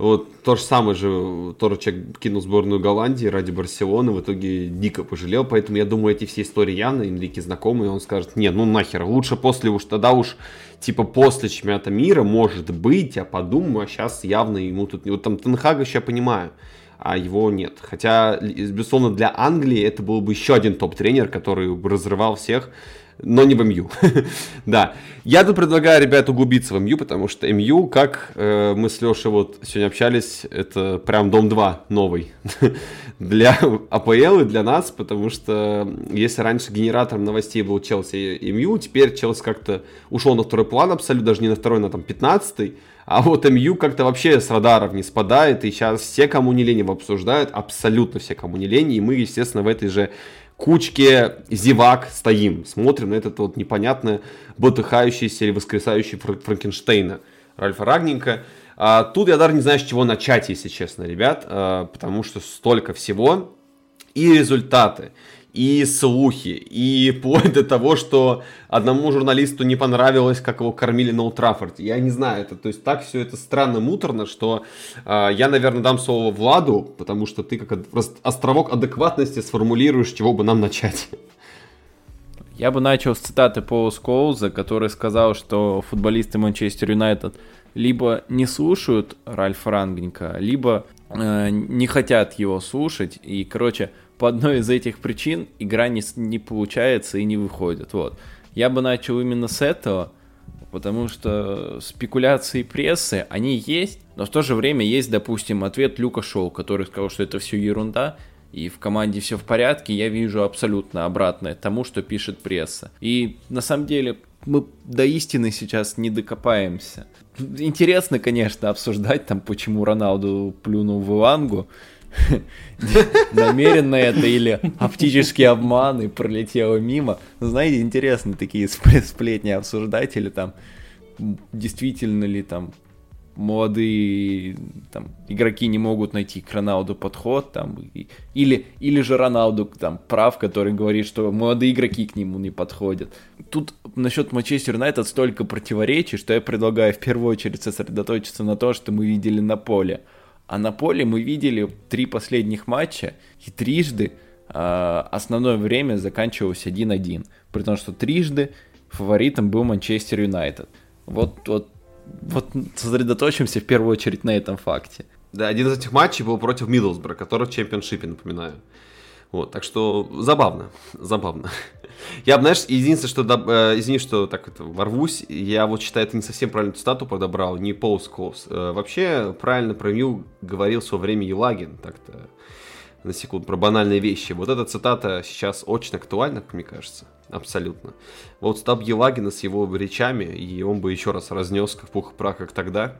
Вот то же самое же, тоже человек кинул сборную Голландии ради Барселоны, в итоге дико пожалел, поэтому я думаю, эти все истории явно, Энрике знакомые, он скажет, нет, ну нахер, лучше после уж, тогда уж, типа после чемпионата мира, может быть, я подумаю, а сейчас явно ему тут, вот там Тенхага еще я понимаю, а его нет. Хотя, безусловно, для Англии это был бы еще один топ-тренер, который разрывал всех, но не в МЮ. (laughs) да. Я тут предлагаю, ребят, углубиться в МЮ, потому что МЮ, как э, мы с Лешей вот сегодня общались, это прям дом 2 новый (laughs) для АПЛ и для нас, потому что если раньше генератором новостей был Челси и МЮ, теперь Челси как-то ушел на второй план абсолютно, даже не на второй, на там 15 а вот МЮ как-то вообще с радаров не спадает, и сейчас все, кому не лень, его обсуждают, абсолютно все, кому не лень, и мы, естественно, в этой же кучке зевак стоим, смотрим на этот вот непонятно ботыхающийся или воскресающий Франкенштейна Ральфа Рагненко. А, тут я даже не знаю, с чего начать, если честно, ребят, а, потому что столько всего и результаты, и слухи, и вплоть до того, что одному журналисту не понравилось, как его кормили на Утрафорте. Я не знаю, это, то есть так все это странно, муторно, что э, я, наверное, дам слово Владу, потому что ты как островок адекватности сформулируешь, чего бы нам начать. Я бы начал с цитаты Пола Скоуза, который сказал, что футболисты Манчестер Юнайтед либо не слушают Ральфа Рангника, либо э, не хотят его слушать, и, короче, по одной из этих причин игра не, не получается и не выходит, вот. Я бы начал именно с этого, потому что спекуляции прессы, они есть, но в то же время есть, допустим, ответ Люка Шоу, который сказал, что это все ерунда, и в команде все в порядке, я вижу абсолютно обратное тому, что пишет пресса. И на самом деле мы до истины сейчас не докопаемся. Интересно, конечно, обсуждать там, почему Роналду плюнул в Илангу, (laughs) намеренно это или оптический обман и пролетело мимо. Знаете, интересно такие сплетни обсуждать или там действительно ли там молодые там, игроки не могут найти к Роналду подход, там, и, или, или же Роналду там прав, который говорит, что молодые игроки к нему не подходят. Тут насчет Манчестер Юнайтед столько противоречий, что я предлагаю в первую очередь сосредоточиться на том, что мы видели на поле. А на поле мы видели три последних матча, и трижды э, основное время заканчивалось 1-1. При том, что трижды фаворитом был Манчестер Юнайтед. Вот, вот, вот сосредоточимся в первую очередь на этом факте. Да, один из этих матчей был против Миддлсбро, который в чемпионшипе, напоминаю. Вот, так что забавно, забавно. Я, знаешь, единственное, что, э, извини, что так это ворвусь, я вот считаю, это не совсем правильную цитату подобрал, не Пол Сколс. Э, вообще, правильно про Мил говорил в свое время Елагин, так-то, на секунду, про банальные вещи. Вот эта цитата сейчас очень актуальна, как мне кажется, абсолютно. Вот стаб Елагина с его речами, и он бы еще раз разнес как пух и прах, как тогда.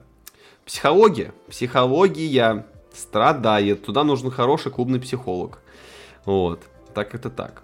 Психология, психология страдает, туда нужен хороший клубный психолог. Вот, так это так.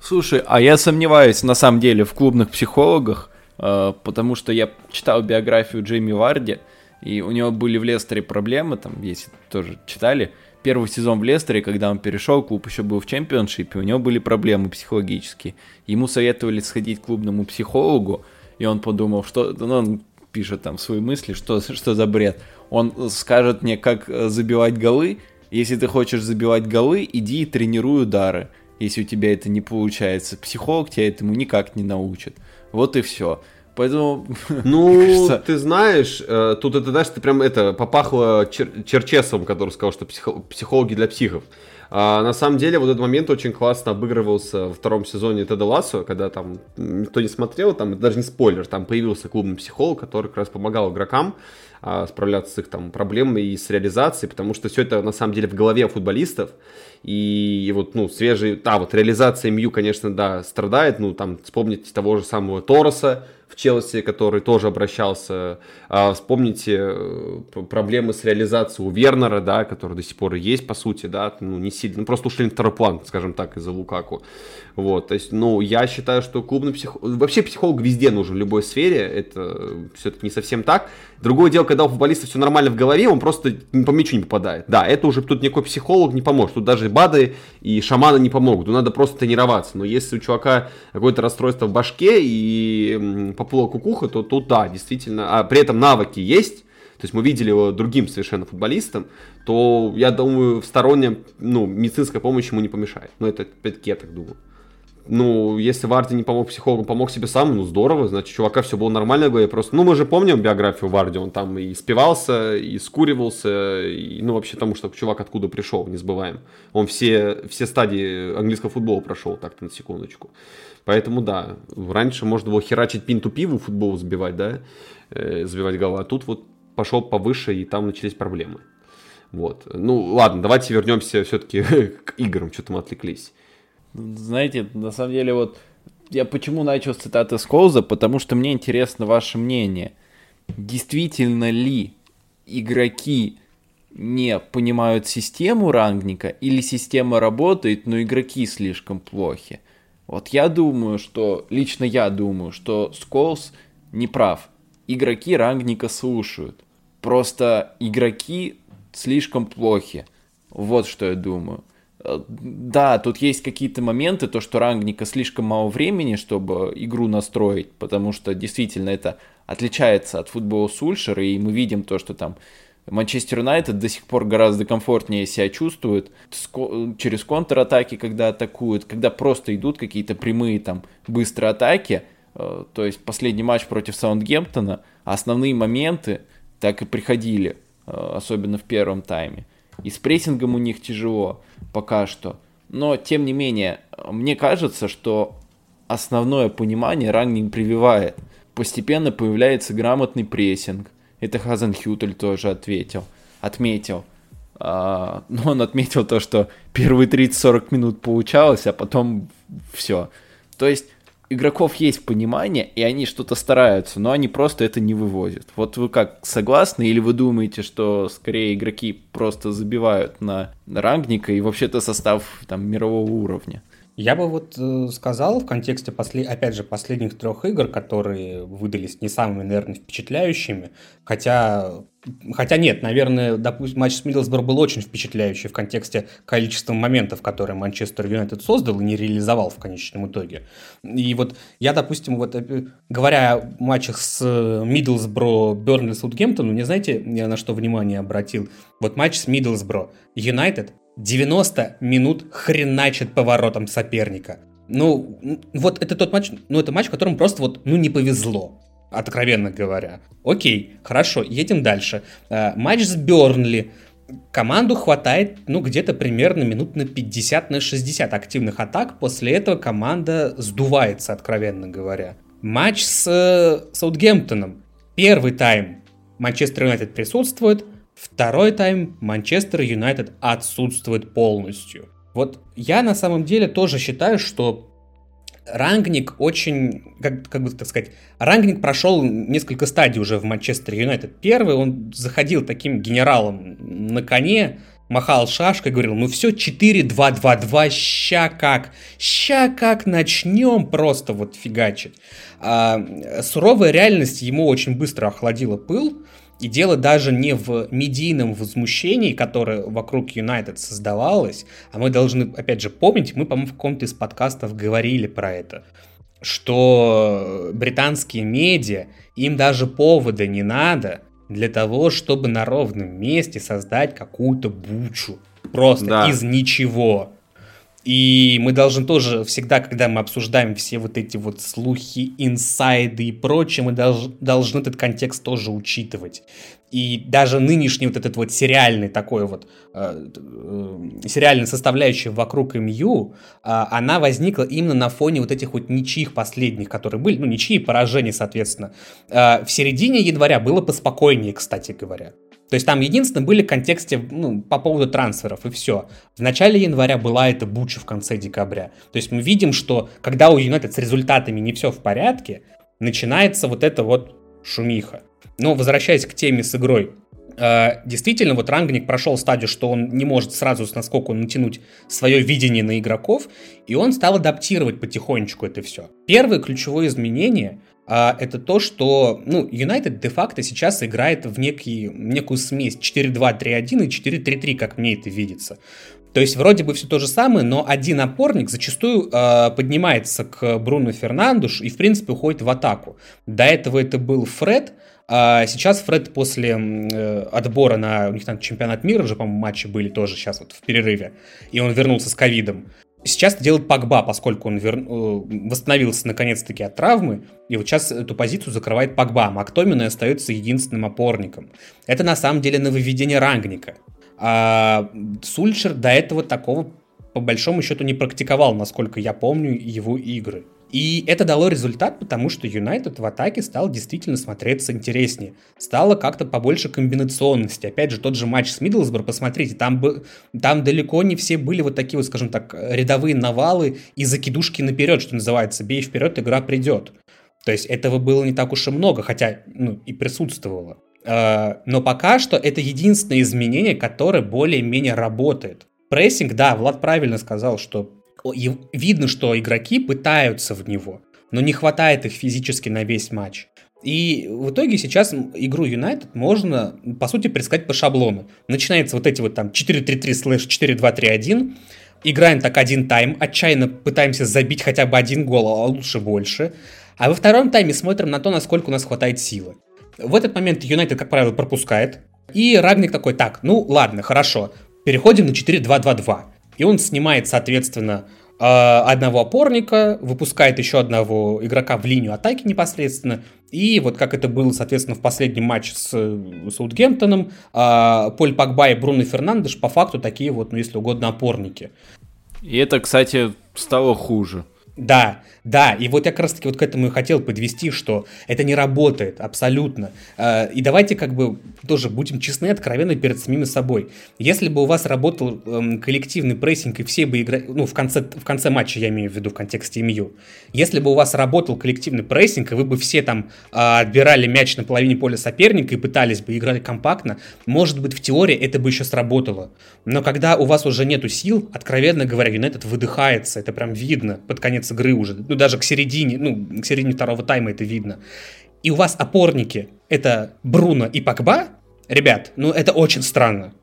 Слушай, а я сомневаюсь на самом деле в клубных психологах, э, потому что я читал биографию Джейми Варди, и у него были в Лестере проблемы, там, если тоже читали, первый сезон в Лестере, когда он перешел, клуб еще был в чемпионшипе, у него были проблемы психологические. Ему советовали сходить к клубному психологу, и он подумал, что... Ну, он пишет там свои мысли, что, что за бред. Он скажет мне, как э, забивать голы. Если ты хочешь забивать голы, иди и тренируй удары если у тебя это не получается. Психолог тебя этому никак не научит. Вот и все. Поэтому... (laughs) Ну, кажется... ты знаешь, э, тут это, знаешь, ты прям это попахло чер Черчесовым, который сказал, что психо психологи для психов. А, на самом деле, вот этот момент очень классно обыгрывался во втором сезоне Теда Лассо, когда там никто не смотрел, там даже не спойлер, там появился клубный психолог, который как раз помогал игрокам а, справляться с их там проблемами и с реализацией, потому что все это на самом деле в голове футболистов, и, и вот, ну, свежий, да, вот реализация МЮ, конечно, да, страдает, ну, там, вспомните того же самого Тороса, в Челси, который тоже обращался. А, вспомните э, проблемы с реализацией у Вернера, да, который до сих пор есть, по сути, да, ну, не сильно, ну, просто ушли на второй план, скажем так, из-за Лукаку. Вот, то есть, ну, я считаю, что клубный психолог, вообще психолог везде нужен, в любой сфере, это все-таки не совсем так. Другое дело, когда у футболиста все нормально в голове, он просто по мячу не попадает. Да, это уже тут никакой психолог не поможет, тут даже БАДы и шаманы не помогут, тут надо просто тренироваться. Но если у чувака какое-то расстройство в башке и поплыла кукуха, то тут да, действительно, а при этом навыки есть, то есть мы видели его другим совершенно футболистом, то, я думаю, в стороннем, ну, медицинская помощь ему не помешает. Но это, опять-таки, я так думаю. Ну, если Варди не помог психологу, помог себе сам, ну, здорово, значит, чувака все было нормально в голове, просто, ну, мы же помним биографию Варди, он там и спивался, и скуривался, и, ну, вообще тому, что чувак откуда пришел, не забываем. Он все, все стадии английского футбола прошел, так-то на секундочку. Поэтому да, раньше можно было херачить пинту пиву, футбол забивать, да, э, забивать голова. А тут вот пошел повыше, и там начались проблемы. Вот. Ну, ладно, давайте вернемся все-таки (laughs) к играм, что-то мы отвлеклись. Знаете, на самом деле, вот я почему начал с цитаты Сколза, потому что мне интересно ваше мнение. Действительно ли игроки не понимают систему рангника, или система работает, но игроки слишком плохи? Вот я думаю, что, лично я думаю, что Сколс не прав. Игроки рангника слушают. Просто игроки слишком плохи. Вот что я думаю. Э, да, тут есть какие-то моменты, то, что рангника слишком мало времени, чтобы игру настроить, потому что действительно это отличается от футбола Сульшера, и мы видим то, что там Манчестер Юнайтед до сих пор гораздо комфортнее себя чувствует через контратаки, когда атакуют, когда просто идут какие-то прямые там быстрые атаки. Э, то есть последний матч против Саундгемптона, основные моменты так и приходили, э, особенно в первом тайме. И с прессингом у них тяжело пока что. Но, тем не менее, мне кажется, что основное понимание рангинг прививает. Постепенно появляется грамотный прессинг. Это Хазенхютель тоже ответил, отметил. А, но он отметил то, что первые 30-40 минут получалось, а потом все. То есть игроков есть понимание, и они что-то стараются, но они просто это не вывозят. Вот вы как, согласны, или вы думаете, что скорее игроки просто забивают на рангника и вообще-то состав там мирового уровня? Я бы вот э, сказал в контексте, после, опять же, последних трех игр, которые выдались не самыми, наверное, впечатляющими, хотя, хотя нет, наверное, допустим, матч с Миддлсбро был очень впечатляющий в контексте количества моментов, которые Манчестер Юнайтед создал и не реализовал в конечном итоге. И вот я, допустим, вот э, говоря о матчах с Миддлсбро, Бернли, Саутгемптон, не знаете, я на что внимание обратил? Вот матч с Миддлсбро, Юнайтед 90 минут хреначит поворотом соперника. Ну, вот это тот матч, ну это матч, в котором просто вот, ну не повезло, откровенно говоря. Окей, хорошо, едем дальше. Э, матч с Бернли. Команду хватает, ну, где-то примерно минут на 50, на 60 активных атак. После этого команда сдувается, откровенно говоря. Матч с э, Саутгемптоном. Первый тайм Манчестер Юнайтед присутствует, Второй тайм Манчестер Юнайтед отсутствует полностью. Вот я на самом деле тоже считаю, что Рангник очень, как, как бы так сказать, Рангник прошел несколько стадий уже в Манчестер Юнайтед. Первый, он заходил таким генералом на коне, махал шашкой, говорил, ну все, 4-2-2-2, ща как, ща как начнем просто вот фигачить. А, суровая реальность ему очень быстро охладила пыл, и дело даже не в медийном возмущении, которое вокруг Юнайтед создавалось, а мы должны, опять же, помнить, мы, по-моему, в каком-то из подкастов говорили про это, что британские медиа, им даже повода не надо для того, чтобы на ровном месте создать какую-то бучу. Просто да. из ничего. И мы должны тоже всегда, когда мы обсуждаем все вот эти вот слухи, инсайды и прочее, мы долж, должны этот контекст тоже учитывать. И даже нынешний вот этот вот сериальный такой вот, э, э, сериальная составляющая вокруг МЮ, э, она возникла именно на фоне вот этих вот ничьих последних, которые были, ну, ничьи поражения, соответственно. Э, в середине января было поспокойнее, кстати говоря. То есть там единственное были в контексте ну, по поводу трансферов и все. В начале января была эта буча в конце декабря. То есть мы видим, что когда у Юнайтед с результатами не все в порядке, начинается вот эта вот шумиха. Но возвращаясь к теме с игрой, э, действительно, вот Рангник прошел стадию, что он не может сразу с наскоку натянуть свое видение на игроков, и он стал адаптировать потихонечку это все. Первое ключевое изменение а, это то, что, ну, Юнайтед де-факто сейчас играет в некий, некую смесь 4-2-3-1 и 4-3-3, как мне это видится. То есть вроде бы все то же самое, но один опорник зачастую э, поднимается к Бруно Фернандуш и, в принципе, уходит в атаку. До этого это был Фред, а сейчас Фред после э, отбора на у них там чемпионат мира уже, по-моему, матчи были тоже сейчас вот в перерыве, и он вернулся с ковидом. Сейчас это делает Пакба, поскольку он вер... Э, восстановился наконец-таки от травмы, и вот сейчас эту позицию закрывает Пакба. Мактомин остается единственным опорником. Это на самом деле нововведение рангника. А Сульшер до этого такого по большому счету не практиковал, насколько я помню его игры. И это дало результат, потому что Юнайтед в атаке стал действительно смотреться интереснее. Стало как-то побольше комбинационности. Опять же, тот же матч с Миддлсбор, посмотрите, там, бы, там далеко не все были вот такие вот, скажем так, рядовые навалы и закидушки наперед, что называется. Бей вперед, игра придет. То есть этого было не так уж и много, хотя ну, и присутствовало. А, но пока что это единственное изменение, которое более-менее работает. Прессинг, да, Влад правильно сказал, что видно, что игроки пытаются в него, но не хватает их физически на весь матч. И в итоге сейчас игру Юнайтед можно, по сути, предсказать по шаблону. Начинается вот эти вот там 4-3-3 слэш 4-2-3-1, играем так один тайм, отчаянно пытаемся забить хотя бы один гол, а лучше больше. А во втором тайме смотрим на то, насколько у нас хватает силы. В этот момент Юнайтед, как правило, пропускает. И Рагник такой, так, ну ладно, хорошо, переходим на 4-2-2-2. И он снимает, соответственно, одного опорника, выпускает еще одного игрока в линию атаки непосредственно, и вот как это было, соответственно, в последнем матче с Саутгемптоном, Поль Пакба и Бруно Фернандеш по факту такие вот, ну если угодно, опорники. И это, кстати, стало хуже. Да, да, и вот я как раз таки вот к этому и хотел подвести, что это не работает абсолютно. А, и давайте как бы тоже будем честны откровенны перед самими собой. Если бы у вас работал эм, коллективный прессинг и все бы играли, ну в конце, в конце матча я имею в виду в контексте МЮ, если бы у вас работал коллективный прессинг и вы бы все там а, отбирали мяч на половине поля соперника и пытались бы играть компактно, может быть в теории это бы еще сработало. Но когда у вас уже нету сил, откровенно говоря, Юнайтед выдыхается, это прям видно под конец игры уже. Ну даже к середине, ну, к середине второго тайма это видно. И у вас опорники это Бруно и Пакба, ребят, ну это очень странно.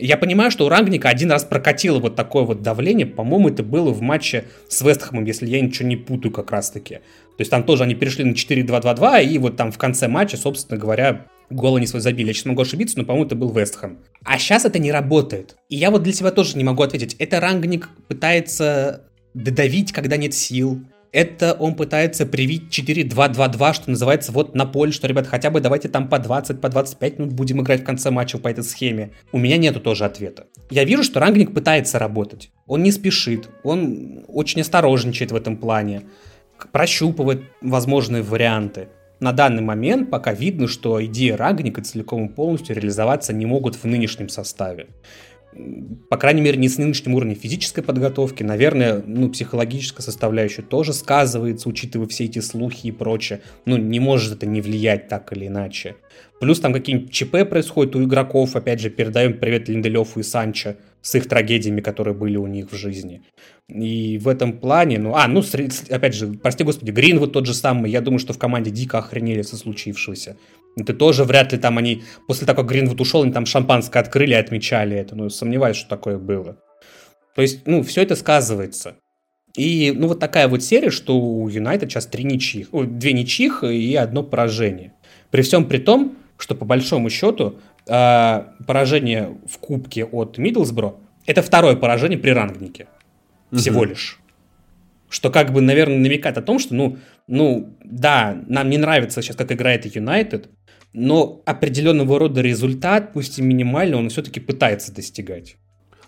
Я понимаю, что у Рангника один раз прокатило вот такое вот давление, по-моему, это было в матче с Вестхэмом, если я ничего не путаю как раз-таки. То есть там тоже они перешли на 4-2-2-2, и вот там в конце матча, собственно говоря, гол они свой забили. Я сейчас могу ошибиться, но, по-моему, это был Вестхэм. А сейчас это не работает. И я вот для себя тоже не могу ответить. Это Рангник пытается додавить, когда нет сил это он пытается привить 4-2-2-2, что называется, вот на поле, что, ребят, хотя бы давайте там по 20, по 25 минут будем играть в конце матча по этой схеме. У меня нету тоже ответа. Я вижу, что Рангник пытается работать. Он не спешит, он очень осторожничает в этом плане, прощупывает возможные варианты. На данный момент пока видно, что идеи Рангника целиком и полностью реализоваться не могут в нынешнем составе по крайней мере, не с нынешним уровнем физической подготовки. Наверное, ну, психологическая составляющая тоже сказывается, учитывая все эти слухи и прочее. Ну, не может это не влиять так или иначе. Плюс там какие-нибудь ЧП происходят у игроков. Опять же, передаем привет Линделеву и Санчо с их трагедиями, которые были у них в жизни. И в этом плане, ну, а, ну, опять же, прости господи, Гринвуд тот же самый, я думаю, что в команде дико охренели со случившегося. Это тоже вряд ли там они, после того, как Гринвуд ушел, они там шампанское открыли и отмечали это. Ну, сомневаюсь, что такое было. То есть, ну, все это сказывается. И, ну, вот такая вот серия, что у Юнайтед сейчас три ничьих, две ничьих и одно поражение. При всем при том, что по большому счету э, поражение в кубке от Миддлсбро это второе поражение при рангнике. Всего угу. лишь. Что как бы, наверное, намекает о том, что, ну, ну, да, нам не нравится сейчас, как играет Юнайтед, но определенного рода результат, пусть и минимальный, он все-таки пытается достигать.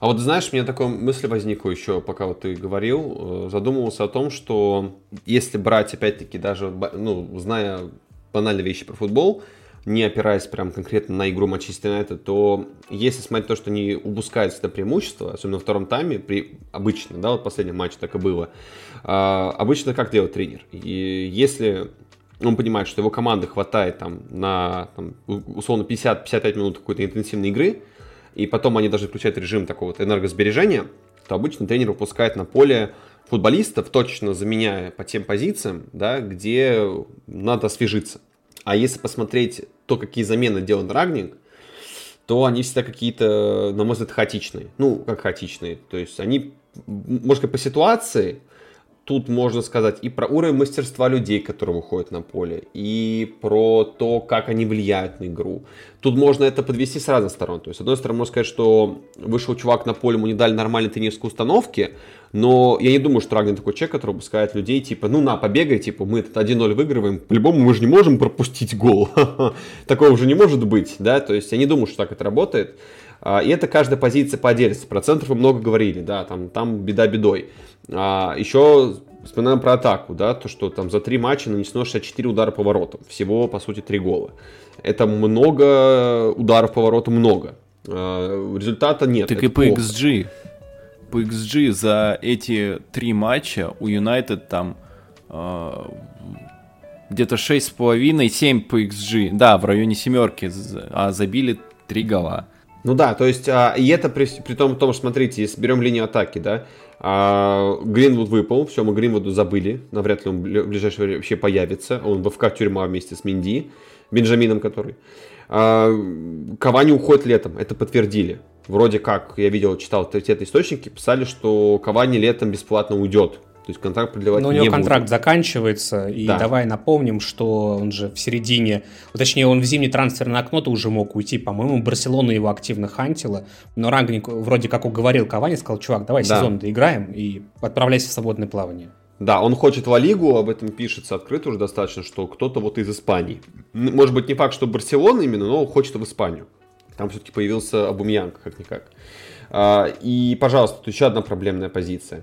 А вот знаешь, у меня такая мысль возникла еще, пока вот ты говорил, э, задумывался о том, что если брать, опять-таки, даже, ну, зная банальные вещи про футбол, не опираясь прям конкретно на игру Манчестер Юнайтед, то если смотреть то, что они упускают это преимущество, особенно во втором тайме, при, обычно, да, вот последний матч так и было, а, обычно как делает тренер? И если он понимает, что его команды хватает там на там, условно 50-55 минут какой-то интенсивной игры, и потом они даже включают режим такого вот энергосбережения, то обычно тренер выпускает на поле футболистов, точно заменяя по тем позициям, да, где надо освежиться. А если посмотреть то, какие замены делает Рагник, то они всегда какие-то, на мой взгляд, хаотичные. Ну, как хаотичные. То есть они, может быть, по ситуации, тут можно сказать и про уровень мастерства людей, которые выходят на поле, и про то, как они влияют на игру. Тут можно это подвести с разных сторон. То есть, с одной стороны, можно сказать, что вышел чувак на поле, ему не дали нормальной тренерской установки, но я не думаю, что Рагнер такой человек, который выпускает людей, типа, ну на, побегай, типа, мы этот 1-0 выигрываем, по-любому мы же не можем пропустить гол. (laughs) Такого уже не может быть, да, то есть я не думаю, что так это работает. А, и это каждая позиция по отдельности. Про центр вы много говорили, да, там, там беда бедой. А, еще вспоминаем про атаку, да, то, что там за три матча нанесено 64 удара по воротам. Всего, по сути, три гола. Это много ударов по воротам, много. А, результата нет. Так и по плохо. XG. По XG за эти три матча у Юнайтед там э, где-то 6,5-7 по XG. Да, в районе семерки, а забили три гола. Ну да, то есть, а, и это при, при том, том, смотрите, если берем линию атаки, да, а, Гринвуд выпал, все, мы Гринвуду забыли, навряд ли он в ближайшее время вообще появится, он в ФК тюрьма вместе с Минди, Бенджамином который. А, Кавани уходит летом, это подтвердили. Вроде как, я видел, читал авторитетные источники, писали, что Кавани летом бесплатно уйдет То есть контракт продлевать Но у не него будет. контракт заканчивается, и Да. давай напомним, что он же в середине, ну, точнее, он в зимнее трансферное окно-то уже мог уйти, по-моему, Барселона его активно хантила, но Рангник вроде как уговорил Кавани, сказал, чувак, давай Да. сезон доиграем и отправляйся в свободное плавание. Да, он хочет Ла Лигу, об этом пишется открыто уже достаточно, что кто-то вот из Испании. Может быть, не факт, что Барселона именно, но хочет в Испанию. Там все-таки появился Абумьянг, как-никак. А, И, пожалуйста, тут еще одна проблемная позиция.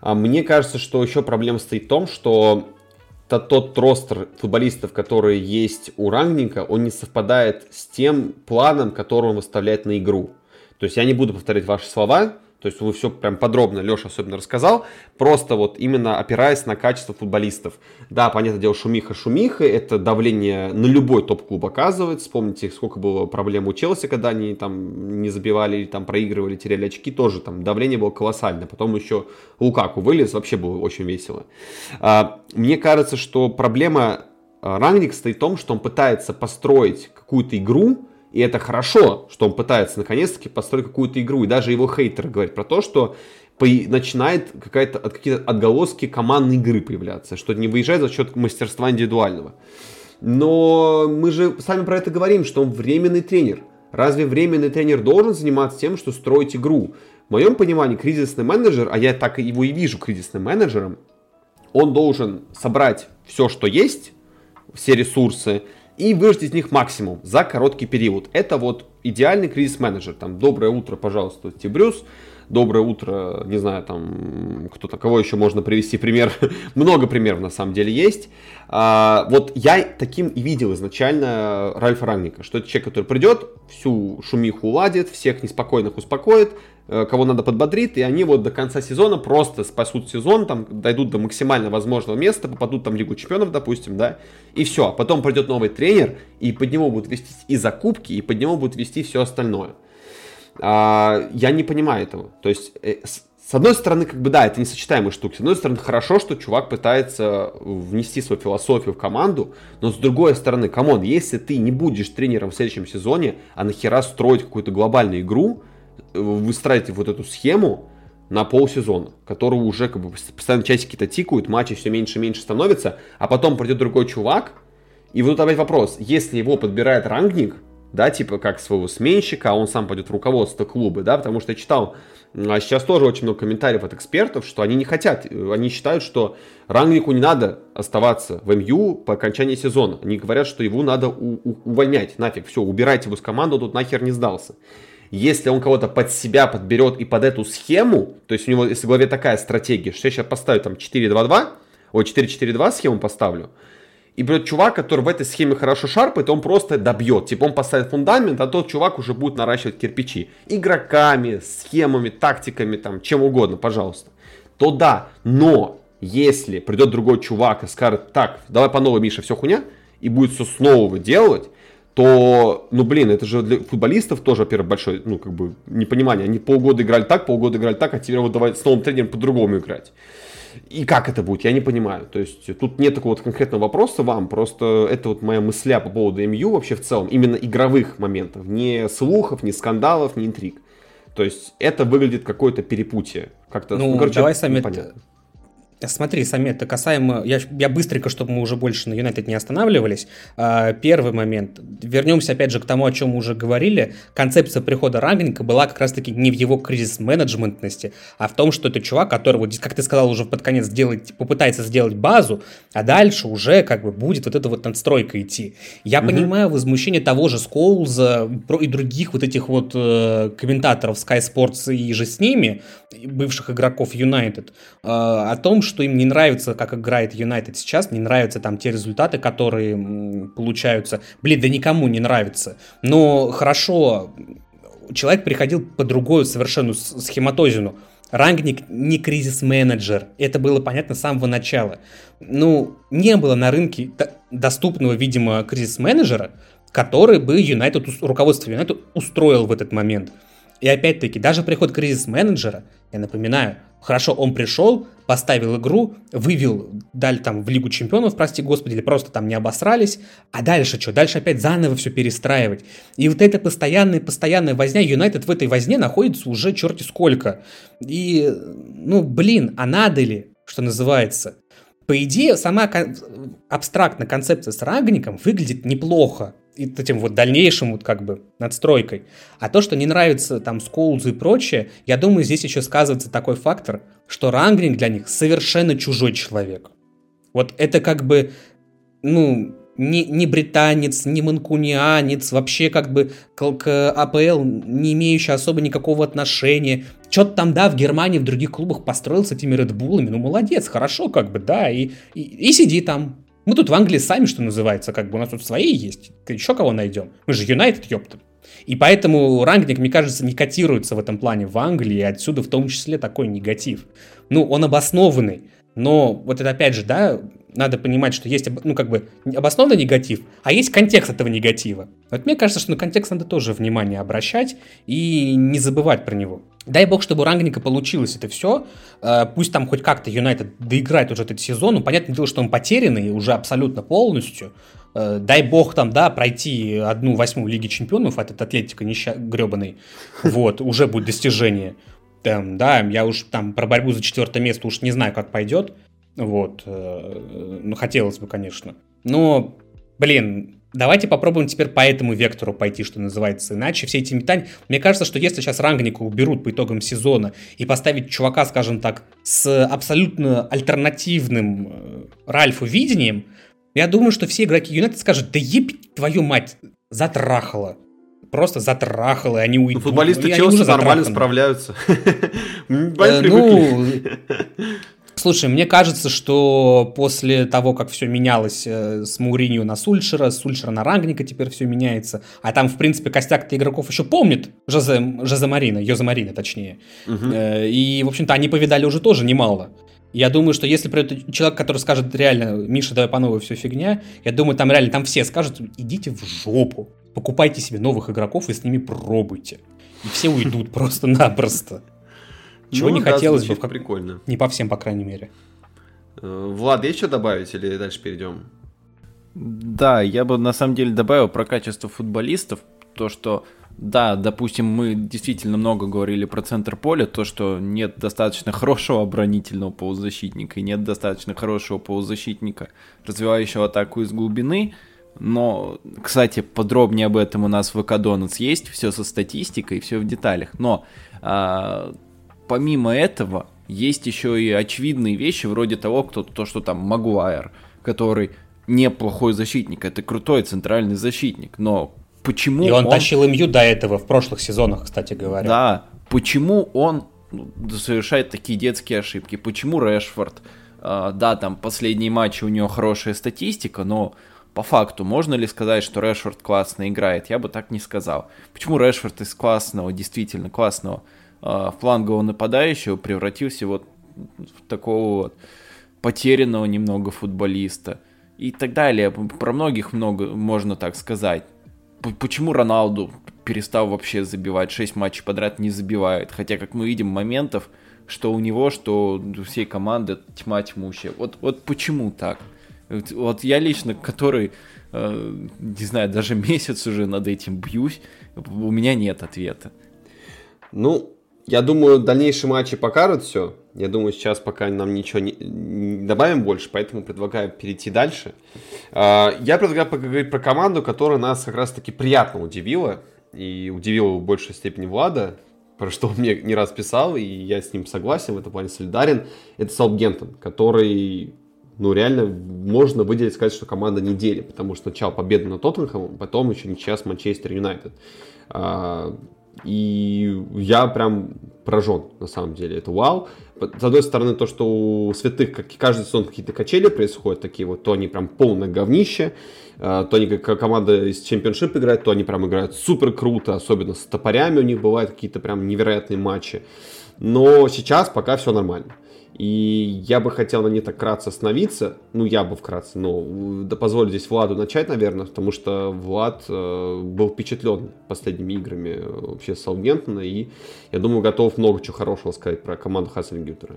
А, Мне кажется, что еще проблема стоит в том, что то- тот ростер футболистов, которые есть у Рангника, он не совпадает с тем планом, который он выставляет на игру. То есть я не буду повторять ваши слова, то есть вы все прям подробно, Леша особенно рассказал, просто вот именно опираясь на качество футболистов. Да, понятное дело, шумиха шумиха, это давление на любой топ-клуб оказывает. Вспомните, сколько было проблем у Челси, когда они там не забивали, или там проигрывали, теряли очки, тоже там давление было колоссальное. Потом еще Лукаку вылез, вообще было очень весело. А, Мне кажется, что проблема а, Рангник стоит в том, что он пытается построить какую-то игру, и это хорошо, что он пытается наконец-таки построить какую-то игру. И даже его хейтеры говорят про то, что начинает какая-то, от- какие-то отголоски командной игры появляться, что не выезжает за счет мастерства индивидуального. Но мы же сами про это говорим, что он временный тренер. Разве временный тренер должен заниматься тем, что строить игру? В моем понимании кризисный менеджер, а я так его и вижу кризисным менеджером, он должен собрать все, что есть, все ресурсы, и выжать из них максимум за короткий период. Это вот идеальный кризис-менеджер. Там, доброе утро, пожалуйста, Тибрюс. Доброе утро, не знаю, там, кто-то, кого еще можно привести пример. (laughs) Много примеров, на самом деле, есть. А, вот я таким и видел изначально Ральфа Рангника, что это человек, который придет, всю шумиху уладит, всех неспокойных успокоит, кого надо подбодрит, и они вот до конца сезона просто спасут сезон, там, дойдут до максимально возможного места, попадут там в Лигу Чемпионов, допустим, да, и все. Потом придет новый тренер, и под него будут вести и закупки, и под него будут вести все остальное. А, я не понимаю этого. То есть, э, с одной стороны, как бы да, это несочетаемые штуки. С одной стороны, хорошо, что чувак пытается внести свою философию в команду, но с другой стороны, come on, если ты не будешь тренером в следующем сезоне, а нахера строить какую-то глобальную игру, выстраивать вот эту схему на полсезона, которую уже как бы постоянно часики-то тикают, матчи все меньше и меньше становятся, а потом придет другой чувак, и вот тут опять вопрос, если его подбирает рангник, да, типа как своего сменщика, а он сам пойдет в руководство клуба, да, потому что я читал, а сейчас тоже очень много комментариев от экспертов, что они не хотят, э, они считают, что Рангнику не надо оставаться в МЮ по окончании сезона. Они говорят, что его надо у- увольнять, нафиг, все, убирайте его с команды, он тут нахер не сдался. Если он кого-то под себя подберет и под эту схему, то есть у него, если в голове такая стратегия, что я сейчас поставлю там 4-2-2, ой, 4-4-2 схему поставлю, и придет чувак, который в этой схеме хорошо шарпает, он просто добьет. Типа он поставит фундамент, а тот чувак уже будет наращивать кирпичи. Игроками, схемами, тактиками, там, чем угодно, пожалуйста. То да, но если придет другой чувак и скажет, так, давай по новой, Миша, все хуйня, и будет все снова выделывать, то, ну, блин, это же для футболистов тоже, во-первых, большое, ну, как бы, непонимание. Они полгода играли так, полгода играли так, а теперь вот давай с новым тренером по-другому играть. И как это будет, я не понимаю. То есть тут нет такого вот конкретного вопроса вам, просто это вот моя мысля по поводу МЮ вообще в целом, именно игровых моментов, не слухов, не скандалов, не интриг. То есть это выглядит какое-то перепутье. Как-то, Ну, короче, давай сами... непонятно. Смотри, Самет, это касаемо... Я, я быстренько, чтобы мы уже больше на Юнайтед не останавливались. А, Первый момент. Вернемся опять же к тому, о чем мы уже говорили. Концепция прихода Рангника была как раз-таки не в его кризис-менеджментности, а в том, что это чувак, который, вот, как ты сказал, уже под конец делать, попытается сделать базу, а дальше уже как бы будет вот эта вот надстройка идти. Я Мгм. понимаю возмущение того же Скоулза и других вот этих вот э, комментаторов Sky Sports и же с ними, бывших игроков Юнайтед, э, о том, что им не нравится, как играет Юнайтед сейчас, не нравятся там те результаты, которые получаются. Блин, да никому не нравится. Но хорошо, человек приходил по другую совершенно схематозину. Рангник не кризис-менеджер. Это было понятно с самого начала. Ну, не было на рынке доступного, видимо, кризис-менеджера, который бы Юнайтед, руководство Юнайтед устроил в этот момент. И опять-таки, даже приход кризис-менеджера, я напоминаю, хорошо, он пришел, поставил игру, вывел, дали там в Лигу Чемпионов, прости господи, или просто там не обосрались, а дальше что? Дальше опять заново все перестраивать. И вот эта постоянная, постоянная возня, Юнайтед в этой возне находится уже черти сколько. И, ну, блин, а надо ли? что называется. По идее, сама кон- абстрактная концепция с рангником выглядит неплохо. Этим вот дальнейшим вот как бы надстройкой. А то, что не нравится там Сколзу и прочее, я думаю, здесь еще сказывается такой фактор, что рангник для них совершенно чужой человек. Вот это как бы, ну, не, не британец, не манкунианец, вообще как бы к, к АПЛ не имеющий особо никакого отношения. Что-то там, да, в Германии, в других клубах построил с этими Редбулами. Ну, молодец, хорошо, как бы, да, и, и, и сиди там. Мы тут в Англии сами, что называется, как бы у нас тут свои есть. Еще кого найдем? Мы же Юнайтед, ёпта. И поэтому рангник, мне кажется, не котируется в этом плане в Англии, и отсюда в том числе такой негатив. Ну, он обоснованный, но вот это опять же, да, надо понимать, что есть, ну, как бы, обоснованный негатив, а есть контекст этого негатива. Вот мне кажется, что на контекст надо тоже внимание обращать и не забывать про него. Дай бог, чтобы у Рангника получилось это все. Э, пусть там хоть как-то Юнайтед доиграет уже этот сезон. Ну, понятное дело, что он потерянный уже абсолютно полностью. Э, дай бог там, да, пройти одну восьмую Лиги Чемпионов от этой Атлетика неща... гребаной. Вот, уже будет достижение. Там, да, я уж там про борьбу за четвертое место уж не знаю, как пойдет. Вот. Э, ну, хотелось бы, конечно. Но, блин, давайте попробуем теперь по этому вектору пойти, что называется. Иначе все эти метания... Мне кажется, что если сейчас Рангника уберут по итогам сезона и поставить чувака, скажем так, с абсолютно альтернативным э, Ральфу видением, я думаю, что все игроки Юнайтед скажут, да ебить твою мать, затрахало. Просто затрахало, и они ну, уйдут. Ну, футболисты Челси нормально справляются. (laughs) Э, ну, Слушай, мне кажется, что после того, как все менялось э, с Мауринью на Сульшера, с Сульшера на Рангника теперь все меняется, а там, в принципе, костяк-то игроков еще помнит Жозе, Жозе Марина, Йозе Марина, точнее. Угу. И, в общем-то, они повидали уже тоже немало. Я думаю, что если придет человек, который скажет реально, Миша, давай по новой все фигня, я думаю, там реально там все скажут, идите в жопу, покупайте себе новых игроков и с ними пробуйте. И все уйдут (laughs) просто-напросто. Чего ну, не да, хотелось бы. Как... Прикольно. Не по всем, по крайней мере. Э, Влад, есть что добавить или дальше перейдем? Да, я бы на самом деле добавил про качество футболистов. То, что, да, допустим, мы действительно много говорили про центр поля, то, что нет достаточно хорошего оборонительного полузащитника и нет достаточно хорошего полузащитника, развивающего атаку из глубины. Но, кстати, подробнее об этом у нас в Экадонец есть, все со статистикой, все в деталях. Но а, помимо этого, есть еще и очевидные вещи, вроде того, кто, то, что там Магуайр, который неплохой защитник, это крутой центральный защитник, но почему И он, он тащил МЮ до этого в прошлых сезонах, кстати говоря. Да, почему он совершает такие детские ошибки, почему Решфорд, э, да, там последние матчи у него хорошая статистика, но по факту, можно ли сказать, что Решфорд классно играет? Я бы так не сказал. Почему Решфорд из классного, действительно классного э, флангового нападающего превратился вот в такого вот потерянного немного футболиста и так далее. Про многих много можно так сказать. Почему Роналду перестал вообще забивать? 6 матчей подряд не забивает. Хотя, как мы видим, моментов, что у него, что у всей команды тьма тьмущая. Вот, вот почему так? Вот я лично, который, э, не знаю, даже (laughs) месяц уже над этим бьюсь, у меня нет ответа. Ну, я думаю, дальнейшие матчи покажут все. Я думаю, сейчас пока нам ничего не, не добавим больше, поэтому предлагаю перейти дальше. А, я предлагаю поговорить про команду, которая нас как раз-таки приятно удивила. И удивила в большей степени Влада, про что он мне не раз писал, и я с ним согласен, в этом плане солидарен. Это Саутгемптон, который ну, реально можно выделить, сказать, что команда недели, потому что сначала победа на Тоттенхэм, потом еще ничья с Манчестер Юнайтед. И я прям поражен, на самом деле. Это вау. С одной стороны, то, что у святых как каждый сезон какие-то качели происходят, такие вот, то они прям полное говнище, а, то они как команда из чемпионшип играет, то они прям играют супер круто, особенно с топорями у них бывают какие-то прям невероятные матчи. Но сейчас пока все нормально. И я бы хотел на ней так вкратце остановиться. Ну, я бы вкратце, но да позволю здесь Владу начать, наверное, потому что Влад э, был впечатлен последними играми э, вообще Саутгемптона, и я думаю, готов много чего хорошего сказать про команду Хассельгютера.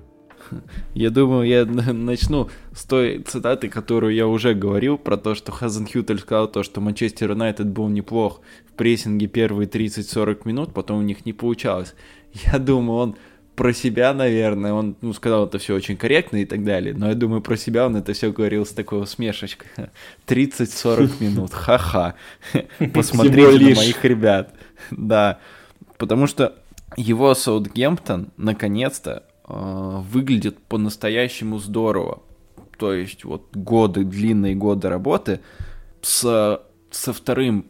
Я думаю, я начну с той цитаты, которую я уже говорил, про то, что Хазенхютель сказал то, что Манчестер Юнайтед был неплох в прессинге первые 30-40 минут, потом у них не получалось. Я думаю, он про себя, наверное, он ну, сказал это все очень корректно и так далее, но я думаю, про себя он это все говорил с такой усмешечкой. (laughs) 30-40 (laughs) минут, ха-ха. Посмотрите на моих ребят. Да, потому что его Саутгемптон наконец-то э, выглядит по-настоящему здорово. То есть вот годы, длинные годы работы с, со вторым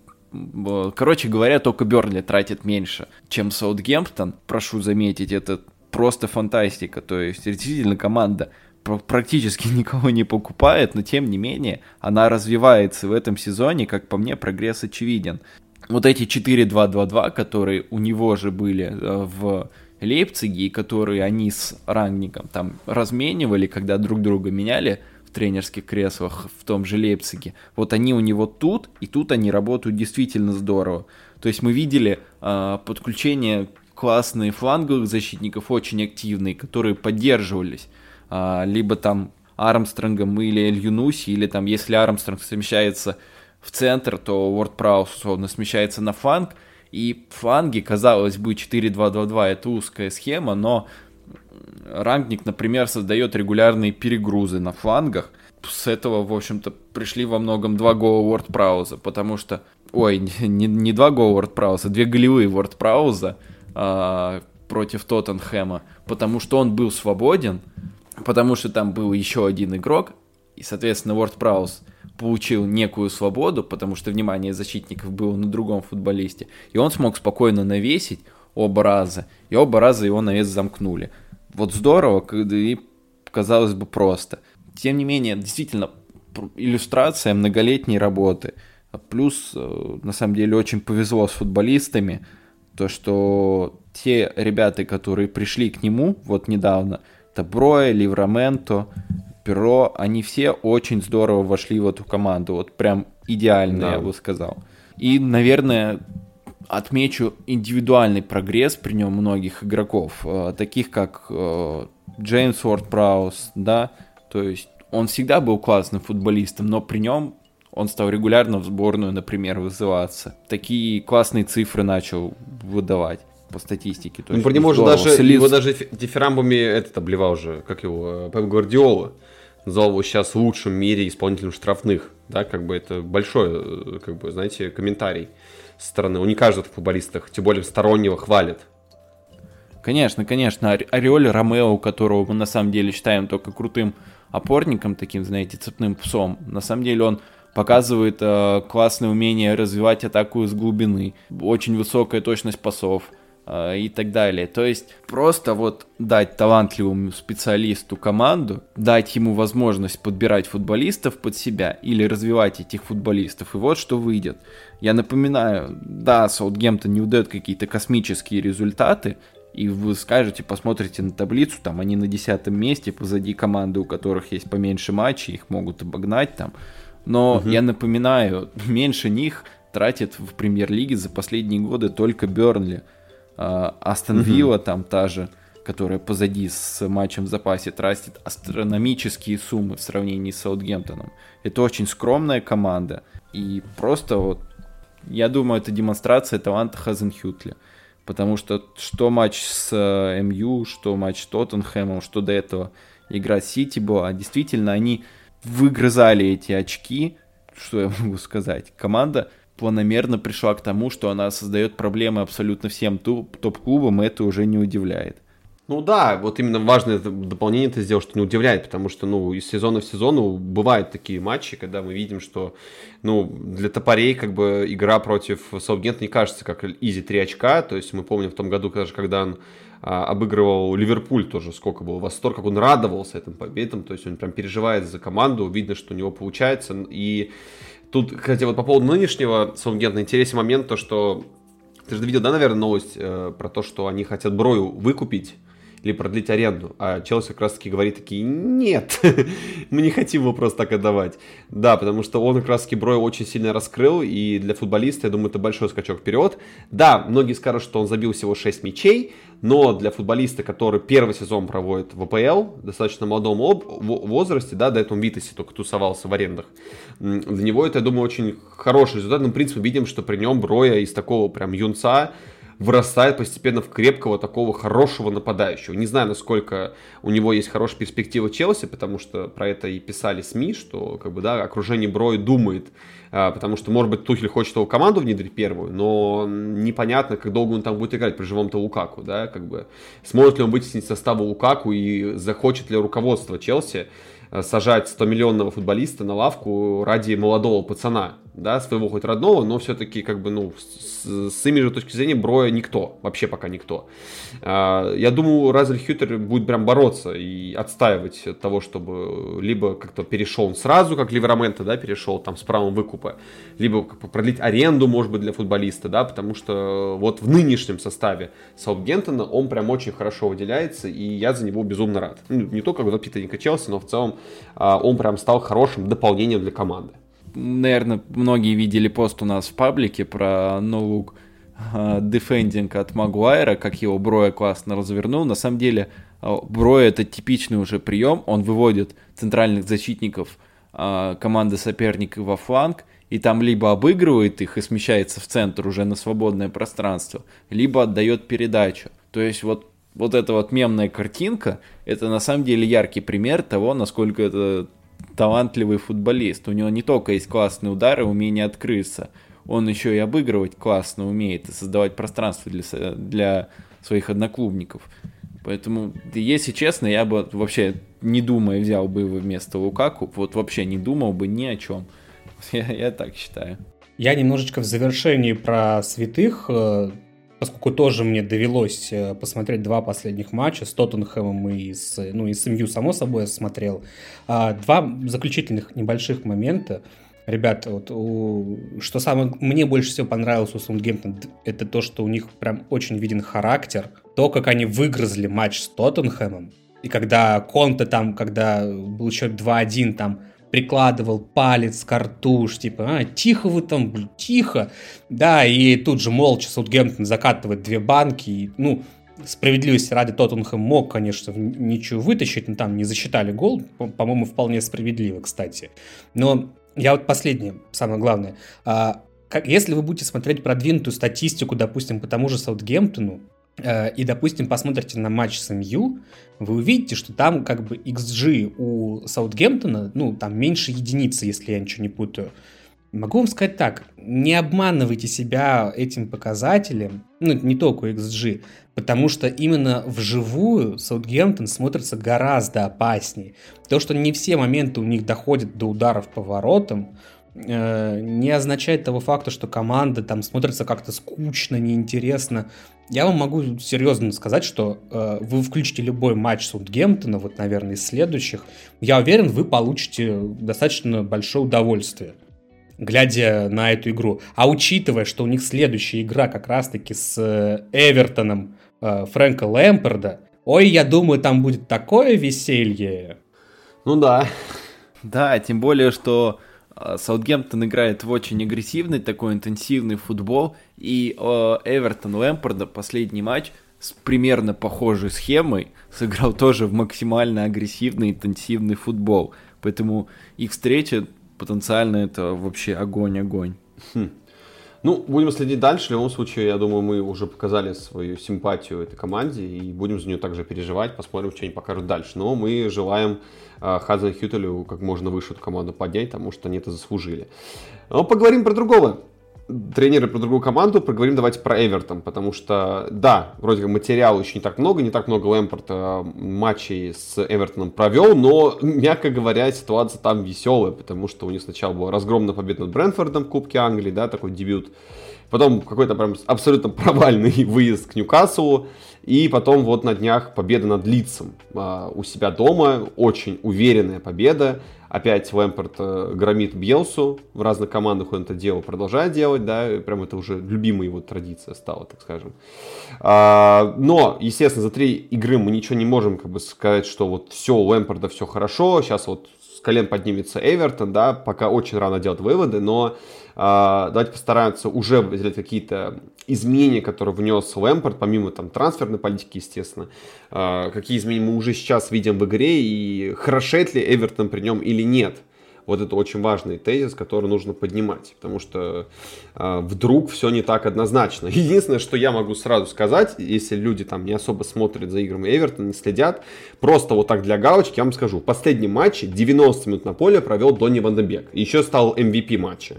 Короче говоря, только Бернли тратит меньше, чем Саутгемптон. Прошу заметить, это просто фантастика. То есть действительно команда практически (laughs) никого не покупает, но тем не менее она развивается в этом сезоне, как по мне, прогресс очевиден. Вот эти 4-2-2-2, которые у него же были э, в Лейпциге, и которые они с Рангником там разменивали, когда друг друга меняли в тренерских креслах в том же Лейпциге. Вот они у него тут, и тут они работают действительно здорово. То есть мы видели э, подключение классные фланговых защитников, очень активные, которые поддерживались. А, либо там Армстронгом или Эль Юнуси, или там, если Армстронг смещается в центр, то Уорд Праус условно смещается на фланг, и фланги, казалось бы, 4-2-2-2 это узкая схема, но Рангник, например, создает регулярные перегрузы на флангах. С этого, в общем-то, пришли во многом два гола Уорд Прауза, потому что... Ой, (laughs) не, не два гола Уорд Прауза, две голевые Уорд Прауза — э, против Тоттенхэма, потому что он был свободен, потому что там был еще один игрок, и, соответственно, Уорд Праус получил некую свободу, потому что внимание защитников было на другом футболисте, и он смог спокойно навесить оба раза, и оба раза его навес замкнули. Вот здорово, и казалось бы просто. Тем не менее, действительно, иллюстрация многолетней работы. Плюс, э, на самом деле, очень повезло с футболистами – то, что те ребята, которые пришли к нему вот недавно, это Броя, Ливраменто, Перо, они все очень здорово вошли в эту команду, вот прям идеально, да. я бы сказал. И, наверное, отмечу индивидуальный прогресс при нем многих игроков, э, таких как э, Джеймс Уорд Праус, да, то есть он всегда был классным футболистом, но при нем он стал регулярно в сборную, например, вызываться. Такие классные цифры начал выдавать по статистике. То ну, про него же даже, Слиз... его даже дифирамбами этот обливал уже, как его, Пеп Гвардиола. Назвал его сейчас в лучшем мире исполнителем штрафных. Да, как бы это большой, э, как бы, знаете, комментарий со стороны. Он не каждый в футболистах, тем более стороннего, хвалит. Конечно, конечно. Ореоль Ромео, которого мы на самом деле считаем только крутым опорником, таким, знаете, цепным псом. На самом деле он показывает э, классное умение развивать атаку из глубины, очень высокая точность пасов э, и так далее. То есть просто вот дать талантливому специалисту команду, дать ему возможность подбирать футболистов под себя или развивать этих футболистов, и вот что выйдет. Я напоминаю, да, Саутгемптон не удает какие-то космические результаты, и вы скажете, посмотрите на таблицу, там они на десятом месте, позади команды, у которых есть поменьше матчей, их могут обогнать там. Но угу. я напоминаю, (laughs) меньше них тратит в премьер-лиге за последние годы только Бернли. А, Астон Вилла угу. там та же, которая позади с матчем в запасе, тратит астрономические суммы в сравнении с Саутгемптоном. Это очень скромная команда. И просто вот, я думаю, это демонстрация таланта Хазенхютля. Потому что что матч с э, МЮ, что матч с Тоттенхэмом, что до этого игра Сити была, действительно, они выгрызали эти очки, что я (laughs) могу сказать, команда планомерно пришла к тому, что она создает проблемы абсолютно всем топ-клубам, и это уже не удивляет. Ну да, вот именно важное дополнение ты сделал, что не удивляет, потому что, ну, из сезона в сезон ну, бывают такие матчи, когда мы видим, что, ну, для топорей, как бы, игра против Саутгемптона не кажется как изи 3 очка, то есть мы помним в том году, даже когда он а, обыгрывал Ливерпуль тоже, сколько был восторг, как он радовался этим победам, то есть он прям переживает за команду, видно, что у него получается, и тут, кстати, вот по поводу нынешнего Саунгента интересный момент, то, что ты же видел, да, наверное, новость э, про то, что они хотят Брою выкупить, или продлить аренду. А Челси как раз таки говорит такие, нет, (laughs) мы не хотим его просто так отдавать. Да, потому что он как раз таки Брой очень сильно раскрыл, и для футболиста, я думаю, это большой скачок вперед. Да, многие скажут, что он забил всего 6 мячей, но для футболиста, который первый сезон проводит в АПЛ, достаточно молодом возрасте, да, до этого Витасе только тусовался в арендах, для него это, я думаю, очень хороший результат. Ну, в принципе, видим, что при нем Броя из такого прям юнца вырастает постепенно в крепкого такого хорошего нападающего. Не знаю, насколько у него есть хорошая перспектива Челси, потому что про это и писали СМИ, что как бы, да, окружение Броя думает, потому что, может быть, Тухель хочет его команду внедрить первую, но непонятно, как долго он там будет играть при живом-то Лукаку, да, как бы, сможет ли он вытеснить состава Лукаку и захочет ли руководство Челси Э, сажать 100-миллионного футболиста на лавку ради молодого пацана, да, своего хоть родного, но все-таки, как бы, ну, с, с имиджа точки зрения Броя никто, вообще пока никто. А, я думаю, Разель Хютер будет прям бороться и отстаивать от того, чтобы либо как-то перешел он сразу, как Ливераменто, да, перешел там с правом выкупа, либо продлить аренду, может быть, для футболиста, да, потому что вот в нынешнем составе Саутгемптона он прям очень хорошо выделяется, и я за него безумно рад. Ну, не только как воспитанника Челси, но в целом а, он прям стал хорошим дополнением для команды. Наверное, многие видели пост у нас в паблике про ноулук дефендинг от Магуайра, как его Броя классно развернул. На самом деле, а, Броя это типичный уже прием. Он выводит центральных защитников а, команды соперника во фланг, и там либо обыгрывает их и смещается в центр уже на свободное пространство, либо отдает передачу. То есть вот вот эта вот мемная картинка, это на самом деле яркий пример того, насколько это талантливый футболист. У него не только есть классные удары, умение открыться, он еще и обыгрывать классно умеет и создавать пространство для, для своих одноклубников. Поэтому, если честно, я бы вообще не думая взял бы его вместо Лукаку, вот вообще не думал бы ни о чем. (laughs) Я, я так считаю. Я немножечко в завершении про святых э, поскольку тоже мне довелось э, посмотреть два последних матча с Тоттенхэмом и с, ну, и с МЮ, само собой, я смотрел. А, два заключительных небольших момента. Ребята, вот, у, что самое мне больше всего понравилось у Саундгемптона, это то, что у них прям очень виден характер. То, как они выгрызли матч с Тоттенхэмом. И когда Конте там, когда был счет 2-1, там прикладывал палец к рту, типа, а, тихо вы там, блин, тихо. Да, и тут же молча Саутгемптон закатывает две банки. И, ну, справедливости ради Тоттенхэм мог, конечно, ничего вытащить, но там не засчитали гол, по-моему, вполне справедливо, кстати. Но я вот последнее, самое главное. А, как, если вы будете смотреть продвинутую статистику, допустим, по тому же Саутгемптону, и, допустим, посмотрите на матч с МЮ, вы увидите, что там как бы XG у Саутгемптона, ну, там меньше единицы, если я ничего не путаю. Могу вам сказать так, не обманывайте себя этим показателем, ну, не только XG, потому что именно вживую Саутгемптон смотрится гораздо опаснее. То, что не все моменты у них доходят до ударов по воротам, э, не означает того факта, что команда там смотрится как-то скучно, неинтересно. Я вам могу серьезно сказать, что э, вы включите любой матч Саутгемптона, вот, наверное, из следующих, я уверен, вы получите достаточно большое удовольствие, глядя на эту игру. А учитывая, что у них следующая игра как раз-таки с э, Эвертоном э, Фрэнка Лэмпорда, ой, я думаю, там будет такое веселье. Ну да. Да, тем более, что Саутгемптон играет в очень агрессивный, такой интенсивный футбол, и э, Эвертон Лэмпорда последний матч с примерно похожей схемой сыграл (laughs) тоже в максимально агрессивный, интенсивный футбол. Поэтому их встреча потенциально это вообще огонь-огонь. Хм. Ну, будем следить дальше. В любом случае, я думаю, мы уже показали свою симпатию этой команде и будем за нее также переживать. Посмотрим, что они покажут дальше. Но мы желаем э, Хазан Хютелю как можно выше эту команду поднять, потому что они это заслужили. Но поговорим про другого тренеры про другую команду, поговорим давайте про Эвертон, потому что, да, вроде как материала еще не так много, не так много Лэмпорта матчей с Эвертоном провел, но, мягко говоря, ситуация там веселая, потому что у них сначала была разгромная победа над Брэнфордом в Кубке Англии, да, такой дебют, потом какой-то прям абсолютно (laughs) провальный выезд к Ньюкаслу, и потом вот на днях победа над Лицем а, у себя дома, очень уверенная победа, Опять Лэмпорт э, громит Бьелсу, в разных командах он это делал, продолжает делать, да, прям это уже любимая его традиция стала, так скажем. А, но, естественно, за три игры мы ничего не можем как бы сказать, что вот все, у Лэмпорда все хорошо, сейчас вот с колен поднимется Эвертон, да, пока очень рано делать выводы, но а, давайте постараемся уже сделать какие-то изменения, которые внес Лэмпорт, помимо там трансферной политики, естественно. А, какие изменения мы уже сейчас видим в игре и хорошеет ли Эвертон при нем или нет. Вот это очень важный тезис, который нужно поднимать, потому что э, вдруг все не так однозначно. (laughs) Единственное, что я могу сразу сказать, если люди там не особо смотрят за играми Эвертона, не следят, просто вот так для галочки я вам скажу. В последнем матче 90 минут на поле провел Донни Вандебек. Еще стал MVP матча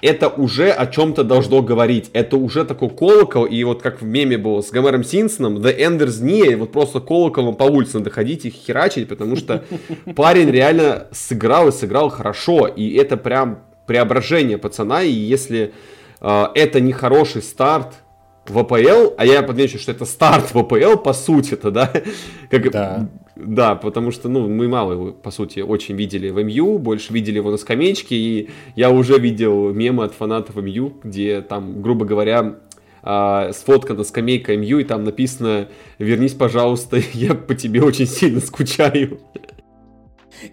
это уже о чем-то должно говорить. Это уже такой колокол, и вот как в меме было с Гомером Синсоном, The Enders не, вот просто колоколом по улице надо ходить и херачить, потому что (laughs) парень реально сыграл и сыграл хорошо, и это прям преображение пацана, и если э, это не хороший старт в АПЛ, а я подмечу, что это старт в АПЛ, по сути-то, да? (laughs) Как, да. Да, потому что, ну, мы мало его, по сути, очень видели в МЮ, больше видели его на скамеечке, и я уже видел мемы от фанатов МЮ, где там, грубо говоря, а, сфоткана скамейка МЮ, и там написано «Вернись, пожалуйста, (laughs) я по тебе очень сильно скучаю».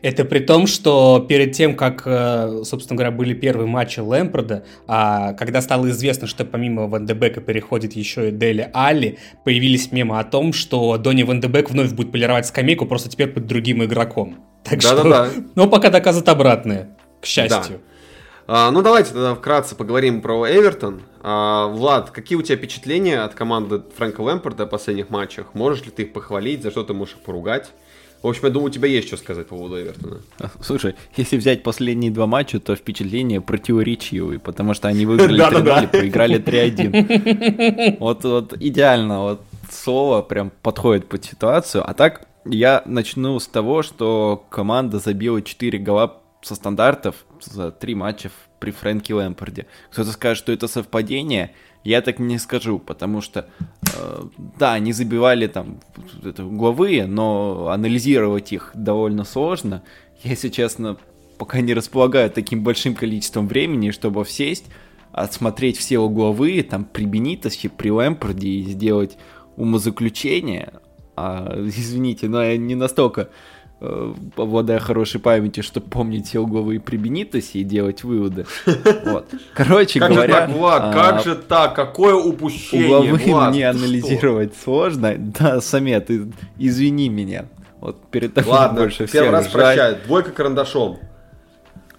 Это при том, что перед тем, как, э, собственно говоря, были первые матчи Лэмпорда, а когда стало известно, что помимо Ван Дебека переходит еще и Дели Алли, появились мемы о том, что Донни Ван Дебек вновь будет полировать скамейку, просто теперь под другим игроком. Так да, что, да, да. но пока доказывает обратное, к счастью. Да. А, ну давайте тогда вкратце поговорим про Эвертон. А, Влад, какие у тебя впечатления от команды Фрэнка Лэмпорда в последних матчах? Можешь ли ты их похвалить, за что ты можешь их поругать? В общем, я думаю, у тебя есть что сказать по поводу Эвертона. Слушай, если взять последние два матча, то впечатления противоречивые, потому что они выиграли 3-0 проиграли 3-1. Вот, вот идеально, вот слово прям подходит под ситуацию. А так, я начну с того, что команда забила 4 гола со стандартов за 3 матча при Фрэнке Лэмпорде. Кто-то скажет, что это совпадение, я так не скажу, потому что, э, да, они забивали там это, угловые, но анализировать их довольно сложно. Я, если честно, пока не располагаю таким большим количеством времени, чтобы сесть, отсмотреть все угловые, там, при Бенитосе, при Лэмпорде и сделать умозаключение. А, (laughs) извините, но я не настолько обладая хорошей памятью, чтобы помнить все угловые при Бенитосе и делать выводы. (laughs) Вот. Короче как говоря... Же так, Влад, а, как же так? Какое упущение, Угловые Влад, мне анализировать что? сложно. Да, Самет, ты извини меня. Вот перед тобой Ладно, больше всех раз прощаю. Двойка карандашом.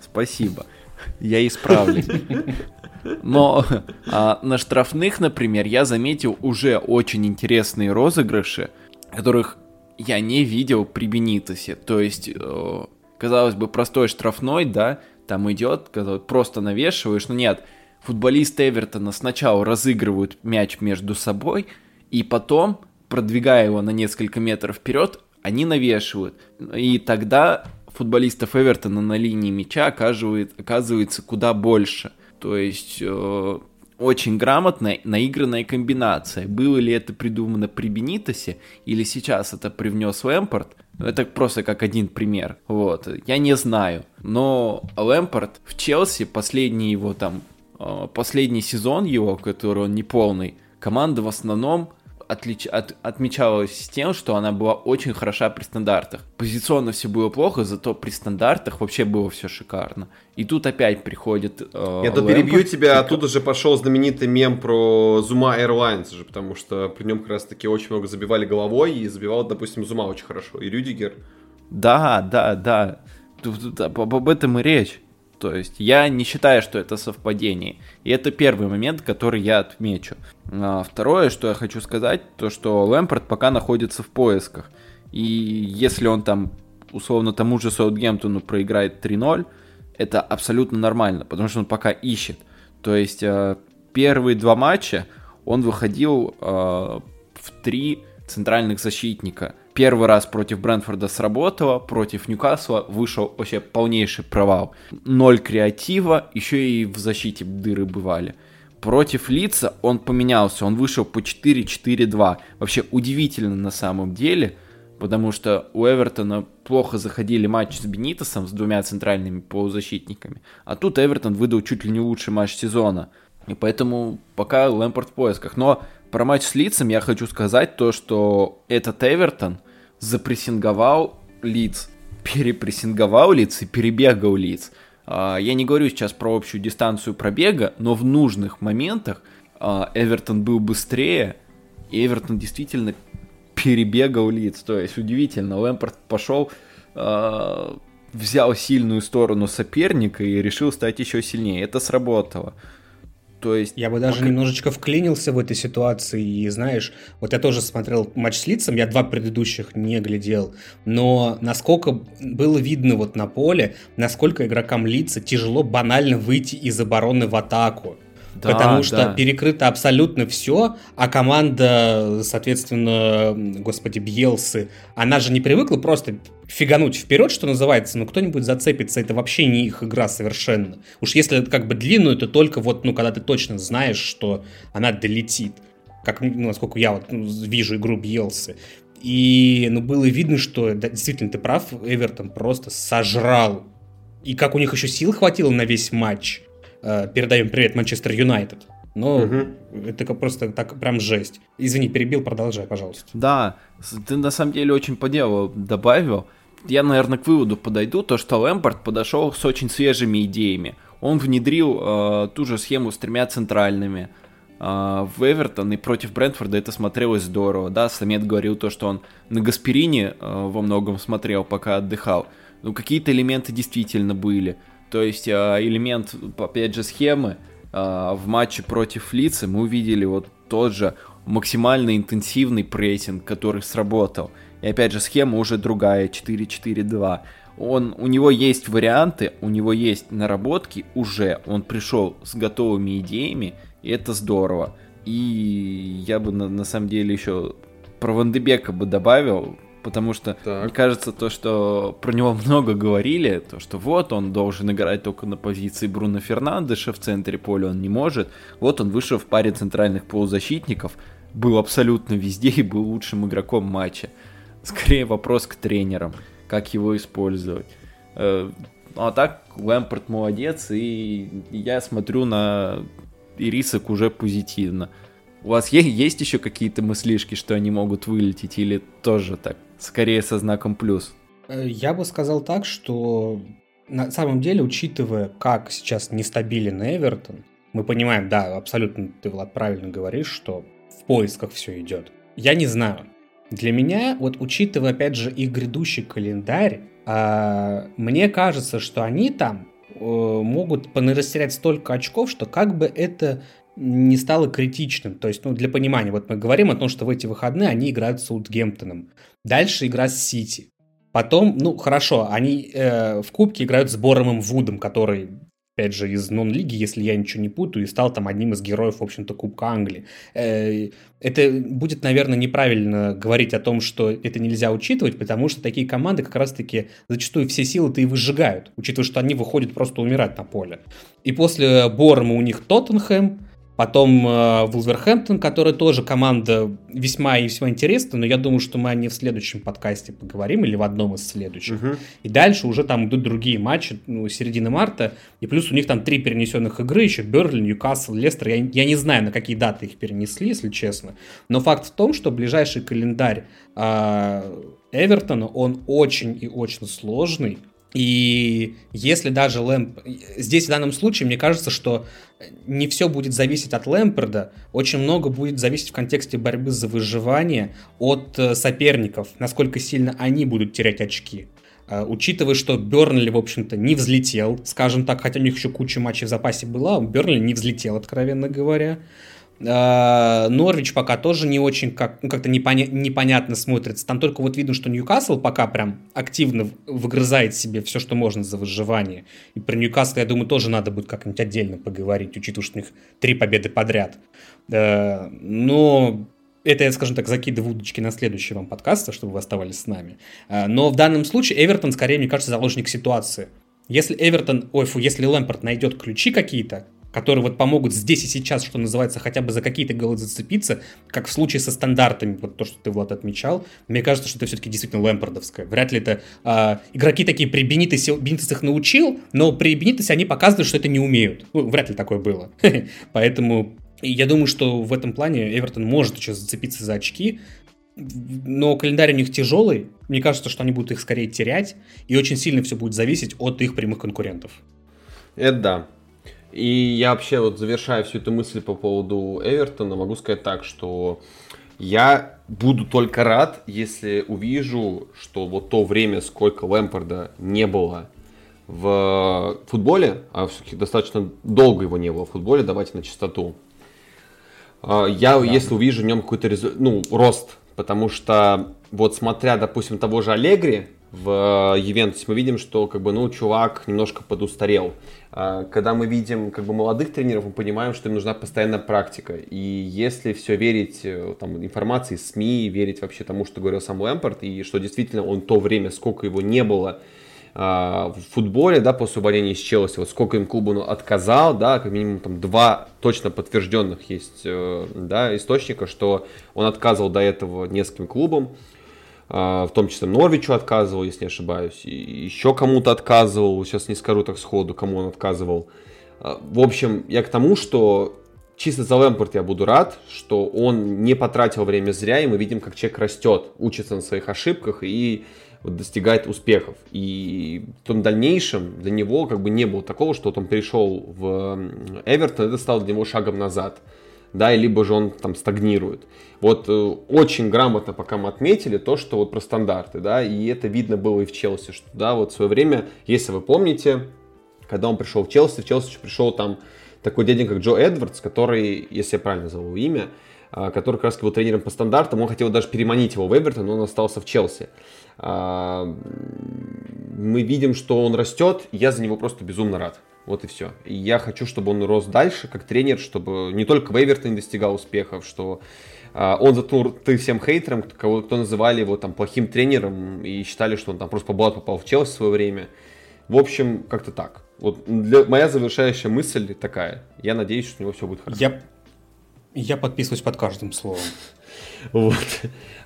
Спасибо. Я исправлюсь. Но а, на штрафных, например, я заметил уже очень интересные розыгрыши, которых я не видел при Бенитосе. То есть, э, казалось бы, простой штрафной, да, там идет, просто навешиваешь, но нет, футболисты Эвертона сначала разыгрывают мяч между собой, и потом, продвигая его на несколько метров вперед, они навешивают. И тогда футболистов Эвертона на линии мяча оказывает, оказывается куда больше. То есть э, очень грамотная, наигранная комбинация. Было ли это придумано при Бенитосе или сейчас это привнес Лэмпорт? Это просто как один пример. Вот, я не знаю. Но Лэмпорт в Челси последний его там, э, последний сезон его, который он не полный, команда в основном отлич... от... отмечалась тем, что она была очень хороша при стандартах. Позиционно все было плохо, зато при стандартах вообще было все шикарно. И тут опять приходит э, Я то перебью тебя, и... оттуда же пошел знаменитый мем про Zuma Airlines же, потому что при нем как раз таки очень много забивали головой, и забивал, допустим, Зума очень хорошо, и Рюдигер. Да, да, да. Тут, тут, об, об этом и речь. То есть я не считаю, что это совпадение. И это первый момент, который я отмечу. А второе, что я хочу сказать, то что Лэмпорт пока находится в поисках. И если он там, условно, тому же Саутгемптону проиграет 3-0, это абсолютно нормально, потому что он пока ищет. То есть э, первые два матча он выходил э, в три центральных защитника – Первый раз против Брэнфорда сработало, против Ньюкасла вышел вообще полнейший провал. Ноль креатива, еще и в защите дыры бывали. Против Лица он поменялся, он вышел по 4-4-2. Вообще удивительно на самом деле, потому что у Эвертона плохо заходили матчи с Бенитосом, с двумя центральными полузащитниками. А тут Эвертон выдал чуть ли не лучший матч сезона. И поэтому пока Лэмпорт в поисках. Но про матч с Лицем я хочу сказать то, что этот Эвертон запрессинговал лиц, перепрессинговал лиц и перебегал лиц. А, я не говорю сейчас про общую дистанцию пробега, но в нужных моментах а, Эвертон был быстрее, и Эвертон действительно перебегал лиц. То есть удивительно, Лэмпорт пошел а, взял сильную сторону соперника и решил стать еще сильнее. Это сработало. То есть... Я бы даже пока... немножечко вклинился в этой ситуации, и знаешь, вот я тоже смотрел матч с лицом, я два предыдущих не глядел, но насколько было видно вот на поле, насколько игрокам лица тяжело банально выйти из обороны в атаку. Да, потому что да. перекрыто абсолютно все, а команда, соответственно, господи, Бьелсы, она же не привыкла просто фигануть вперед, что называется, но кто-нибудь зацепится, это вообще не их игра совершенно. Уж если как бы длинную, то только вот, ну, когда ты точно знаешь, что она долетит. Как, ну, насколько я вот ну, вижу игру Бьелсы. И, ну, было видно, что, да, действительно, ты прав, Эвертон просто сожрал. И как у них еще сил хватило на весь матч – э, передаем привет Манчестер Юнайтед. Но угу. это просто так прям жесть. Извини, перебил, продолжай, пожалуйста. Да, ты на самом деле очень по делу добавил. Я, наверное, к выводу подойду, то, что Лэмпорт подошел с очень свежими идеями. Он внедрил э, ту же схему с тремя центральными э, в Эвертон, и против Брентфорда это смотрелось здорово. Да, Самет говорил то, что он на Гасперине э, во многом смотрел, пока отдыхал. Ну, какие-то элементы действительно были. То есть а, элемент, опять же, схемы а, в матче против Лица мы увидели вот тот же максимально интенсивный прессинг, который сработал. И опять же, схема уже другая, 4-4-2. Он, у него есть варианты, у него есть наработки уже, он пришел с готовыми идеями, и это здорово. И я бы на, на самом деле еще про Вандебека бы добавил, потому что так. мне кажется то, что про него много говорили, то что вот он должен играть только на позиции Бруно Фернандеша в центре поля, он не может. Вот он вышел в паре центральных полузащитников, был абсолютно везде и был лучшим игроком матча. Скорее вопрос к тренерам, как его использовать. Э, ну а так, Лэмпорт молодец, и я смотрю на Ирисок уже позитивно. У вас есть, есть еще какие-то мыслишки, что они могут вылететь, или тоже так? скорее со знаком плюс. Э, я бы сказал так, что на самом деле, учитывая, как сейчас нестабилен Эвертон, мы понимаем, да, абсолютно ты, Влад, правильно говоришь, что в поисках все идет. Я не знаю. Для меня, вот учитывая, опять же, их грядущий календарь, э, мне кажется, что они там э, могут понарастерять столько очков, что как бы это не стало критичным. То есть, ну, для понимания, вот мы говорим о том, что в эти выходные они играют с Саутгемптоном. Дальше игра с Сити. Потом, ну, хорошо, они э, в Кубке играют с Боромом Вудом, который, опять же, из нон-лиги, если я ничего не путаю, и стал там одним из героев, в общем-то, Кубка Англии. Э, это будет, наверное, неправильно говорить о том, что это нельзя учитывать, потому что такие команды как раз-таки зачастую все силы-то и выжигают, учитывая, что они выходят просто умирать на поле. И после Борома у них Тоттенхэм, Потом э, Вулверхэмптон, который тоже команда весьма и весьма интересная, но я думаю, что мы о ней в следующем подкасте поговорим или в одном из следующих. Угу. И дальше уже там идут другие матчи, ну, середины марта, и плюс у них там три перенесенных игры, еще Берли, Ньюкасл, Лестер. Я, я не знаю, на какие даты их перенесли, если честно. Но факт в том, что ближайший календарь э, Эвертона, он очень и очень сложный. И если даже Лэмп... Здесь в данном случае, мне кажется, что не все будет зависеть от Лэмпорда, очень много будет зависеть в контексте борьбы за выживание от э, соперников, насколько сильно они будут терять очки. Э, учитывая, что Бернли, в общем-то, не взлетел, скажем так, хотя у них еще куча матчей в запасе была, Бернли не взлетел, откровенно говоря. Э, Норвич пока тоже не очень как, ну, как-то непоня- непонятно смотрится. Там только вот видно, что Ньюкасл пока прям активно выгрызает себе все, что можно за выживание. И про Ньюкасл, я думаю, тоже надо будет как-нибудь отдельно поговорить, учитывая, что у них три победы подряд. Э, но это я, скажем так, закидываю удочки на следующий вам подкаст, чтобы вы оставались с нами. Э, но в данном случае Эвертон, скорее, мне кажется, заложник ситуации. Если Эвертон, ой, фу, если Лэмпорт найдет ключи какие-то, которые вот помогут здесь и сейчас, что называется, хотя бы за какие-то голы зацепиться, как в случае со стандартами, вот то, что ты, Влад, отмечал, мне кажется, что это все-таки действительно лэмпордовское. Вряд ли это э, игроки такие при Бенитесе, Бенитес их научил, но при Бенитесе они показывают, что это не умеют. Ну, вряд ли такое было. (laughs) Поэтому я думаю, что в этом плане Эвертон может еще зацепиться за очки, но календарь у них тяжелый. Мне кажется, что они будут их скорее терять, и очень сильно все будет зависеть от их прямых конкурентов. Это да. И я вообще вот завершая всю эту мысль по поводу Эвертона, могу сказать так, что Я буду только рад, если увижу, что вот то время, сколько Лэмпорда не было в футболе, а все-таки достаточно долго его не было в футболе, давайте на чистоту. А, я, да. если увижу в нем какой-то резу... ну, рост, потому что вот смотря, допустим, того же Аллегри в э, Ювентусе, мы видим, что как бы, ну, чувак немножко подустарел. А, когда мы видим как бы молодых тренеров, мы понимаем, что им нужна постоянная практика. И если все верить э, там, информации СМИ, верить вообще тому, что говорил сам Лэмпорт, и что действительно он то время, сколько его не было, а, в футболе, да, после увольнения из Челси, вот сколько им клубу он отказал, да, как минимум там два точно подтвержденных есть, э, да, источника, что он отказывал до этого нескольким клубам, в том числе Норвичу отказывал, если не ошибаюсь, еще кому-то отказывал, сейчас не скажу так сходу, кому он отказывал. А, в общем, я к тому, что чисто за Лэмпорт я буду рад, что он не потратил время зря, и мы видим, как человек растет, учится на своих ошибках и достигает успехов. И в том дальнейшем для него как бы не было такого, что вот он пришел в Эвертон, это стало для него шагом назад. Да, либо же он там стагнирует. Вот э, очень грамотно пока мы отметили то, что вот про стандарты, да, и это видно было и в Челси, что, да, вот в свое время, если вы помните, когда он пришел в Челси, в Челси пришел там такой дяденька, как Джо Эдвардс, который, если я правильно зову имя, а, который как раз был тренером по стандартам, он хотел даже переманить его в Эвертон, но он остался в Челси. А, мы видим, что он растет, я за него просто безумно рад. Вот и все. И я хочу, чтобы он рос дальше, как тренер, чтобы не только в Эвертоне достигал успехов, что а, он затнул ты всем хейтерам, кого, кто называли его там плохим тренером и считали, что он там просто по блату попал в Челси в свое время. В общем, как-то так. Вот для, моя завершающая мысль такая. Я надеюсь, что у него все будет хорошо. Я, я подписываюсь под каждым словом. (laughs) Вот.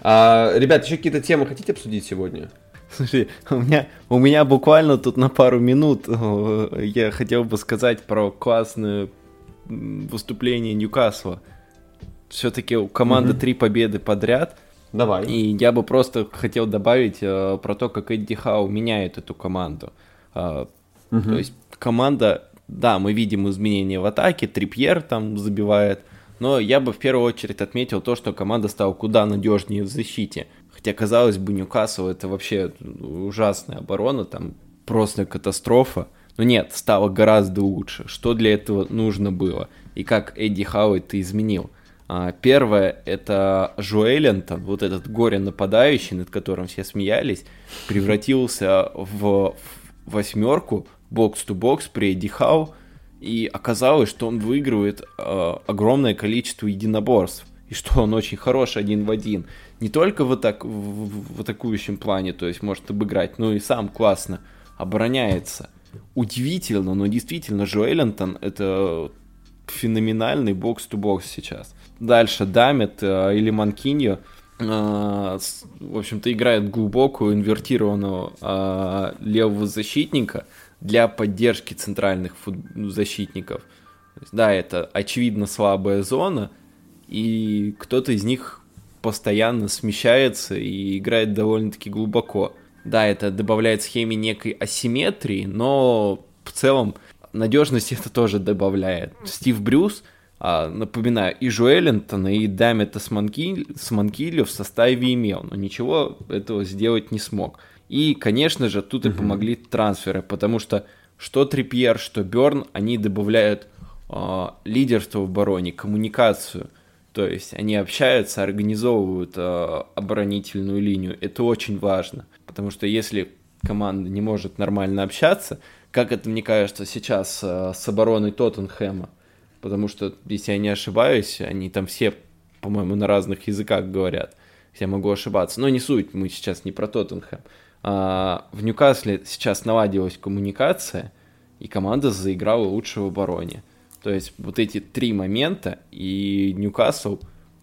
А, ребят, еще какие-то темы хотите обсудить сегодня? Слушай, у меня, у меня буквально тут на пару минут э, я хотел бы сказать про классное выступление Ньюкасла. Все-таки у команды три победы подряд. Давай. И я бы просто хотел добавить э, про то, как Эдди Хау меняет эту команду. Э, угу. То есть команда, да, мы видим изменения в атаке, Трипьер там забивает, но я бы в первую очередь отметил то, что команда стала куда надежнее в защите. Хотя, казалось бы, Ньюкасл это вообще ужасная оборона, там просто катастрофа. Но нет, стало гораздо лучше. Что для этого нужно было? И как Эдди Хау это изменил? А, первое, это Жуэлентон, вот этот горе-нападающий, над которым все смеялись, превратился в восьмерку бокс-то-бокс при Эдди Хау, и оказалось, что он выигрывает э, огромное количество единоборств, и что он очень хороший один в один. Не только в, атак, в, в атакующем плане, то есть может обыграть, но и сам классно обороняется. Удивительно, но действительно, Джо Эллентон это феноменальный бокс-то-бокс сейчас. Дальше Дамет э, или Манкиньо э, в общем-то, играет глубокую инвертированного э, левого защитника – для поддержки центральных фут... защитников. Да, это очевидно слабая зона, и кто-то из них постоянно смещается и играет довольно-таки глубоко. Да, это добавляет схеме некой асимметрии, но в целом надежность это тоже добавляет. Стив Брюс, а, напоминаю, и Жуэллинтона, и Дамета с, Манки... с Манкилью в составе имел, но ничего этого сделать не смог. И, конечно же, тут и помогли трансферы, потому что что Трипьер, что Берн, они добавляют э, лидерство в обороне, коммуникацию. То есть они общаются, организовывают э, оборонительную линию. Это очень важно, потому что если команда не может нормально общаться, как это, мне кажется, сейчас э, с обороной Тоттенхэма, потому что, если я не ошибаюсь, они там все, по-моему, на разных языках говорят. Я могу ошибаться, но не суть, мы сейчас не про Тоттенхэм. А, в Ньюкасле сейчас наладилась коммуникация, и команда заиграла лучше в обороне. То есть вот эти три момента, и Ньюкасл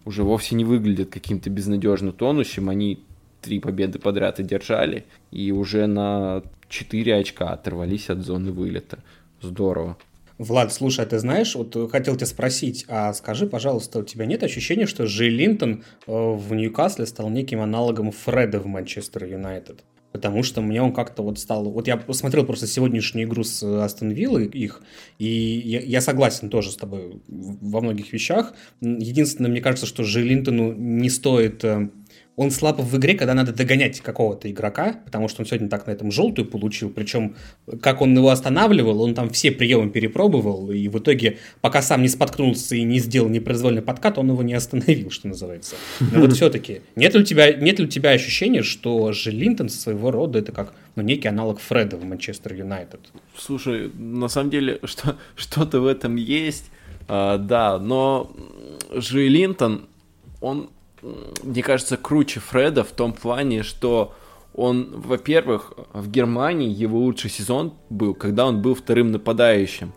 уже вовсе не выглядит каким-то безнадежно тонущим. Они три победы подряд одержали, и уже на 4 очка оторвались от зоны вылета. Здорово. Влад, слушай, а ты знаешь, вот хотел тебя спросить, а скажи, пожалуйста, у тебя нет ощущения, что Жи Линтон э, в Ньюкасле стал неким аналогом Фреда в Манчестер Юнайтед? Потому что мне он как-то вот стал... Вот я посмотрел просто сегодняшнюю игру с Астон Виллой их, и я, я согласен тоже с тобой во многих вещах. Единственное, мне кажется, что Жилинтону не стоит э, он слаб в игре, когда надо догонять какого-то игрока, потому что он сегодня так на этом желтую получил, причем как он его останавливал, он там все приемы перепробовал, и в итоге, пока сам не споткнулся и не сделал непроизвольный подкат, он его не остановил, (laughs) что называется. Но вот все-таки, нет ли у тебя, нет ли у тебя ощущения, что Жилинтон своего рода это как ну, некий аналог Фреда в Манчестер Юнайтед? Слушай, на самом деле, (laughs) что, что-то в этом есть, а, да, но Жилинтон, он мне кажется, круче Фреда в том плане, что он, во-первых, в Германии его лучший сезон был, когда он был вторым нападающим.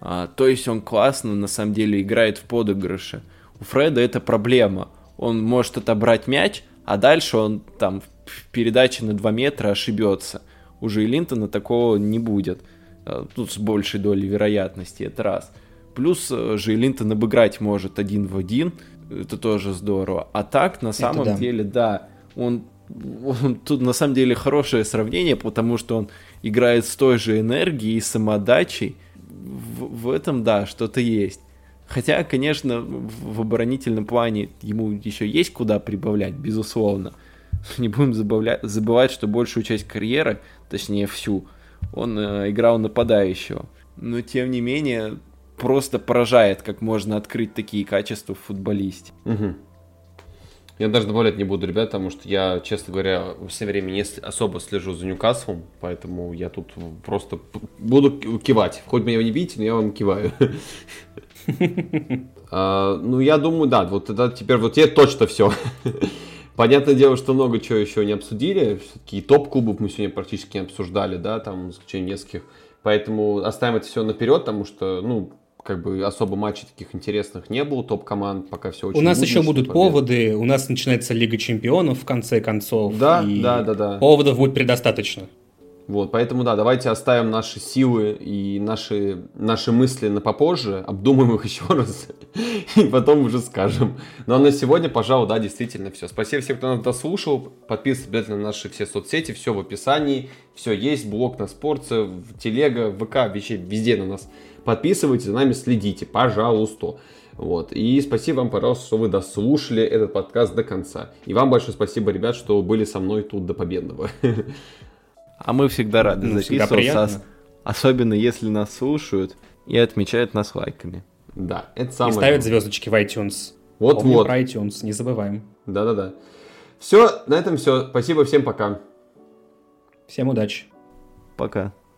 А, то есть он классно, на самом деле, играет в подыгрыше. У Фреда это проблема. Он может отобрать мяч, а дальше он там в передаче на 2 метра ошибется. Уже и Линтона такого не будет. А, тут с большей долей вероятности, это раз. Плюс э, же Линтон обыграть может один в один, это тоже здорово. А так, на самом да. деле, да, он, он тут на самом деле хорошее сравнение, потому что он играет с той же энергией и самодачей. В, в этом, да, что-то есть. Хотя, конечно, в оборонительном плане ему еще есть куда прибавлять, безусловно. (laughs) Не будем забавлять, забывать, что большую часть карьеры, точнее всю, он э, играл нападающего. Но, тем не менее, просто поражает, как можно открыть такие качества в футболисте. Угу. Я даже добавлять не буду, ребят, потому что я, честно говоря, все время не особо слежу за Ньюкаслом, поэтому я тут просто буду кивать. Хоть меня не видите, но я вам киваю. (laughs) А, ну, я думаю, да, вот это теперь вот я точно все. Понятное дело, что много чего еще не обсудили. Все-таки топ-клубов мы сегодня практически не обсуждали, да, там, с исключением нескольких. Поэтому оставим это все наперед, потому что, ну, как бы особо матчей таких интересных не было, топ-команд пока все очень У нас еще будут побед. поводы, у нас начинается Лига Чемпионов в конце концов. Да, да, да, да. Поводов будет предостаточно. Вот, поэтому, да, давайте оставим наши силы и наши, наши мысли на попозже, обдумаем их (laughs) еще раз, и потом уже скажем. Ну а на сегодня, пожалуй, да, действительно все. Спасибо всем, кто нас дослушал. Подписывайтесь обязательно на наши все соцсети, все в описании, все есть, блог на спорте, телега, ВК, вообще везде на нас Подписывайтесь, за нами следите, пожалуйста. Вот. И спасибо вам, пожалуйста, что вы дослушали этот подкаст до конца. И вам большое спасибо, ребят, что были со мной тут до победного. А мы всегда рады ну, записываться, особенно если нас слушают и отмечают нас лайками. Да, это самое. И ставят звездочки в iTunes. Вот Помним вот. про iTunes, не забываем. Да-да-да. Все, на этом все. Спасибо всем, пока. Всем удачи. Пока.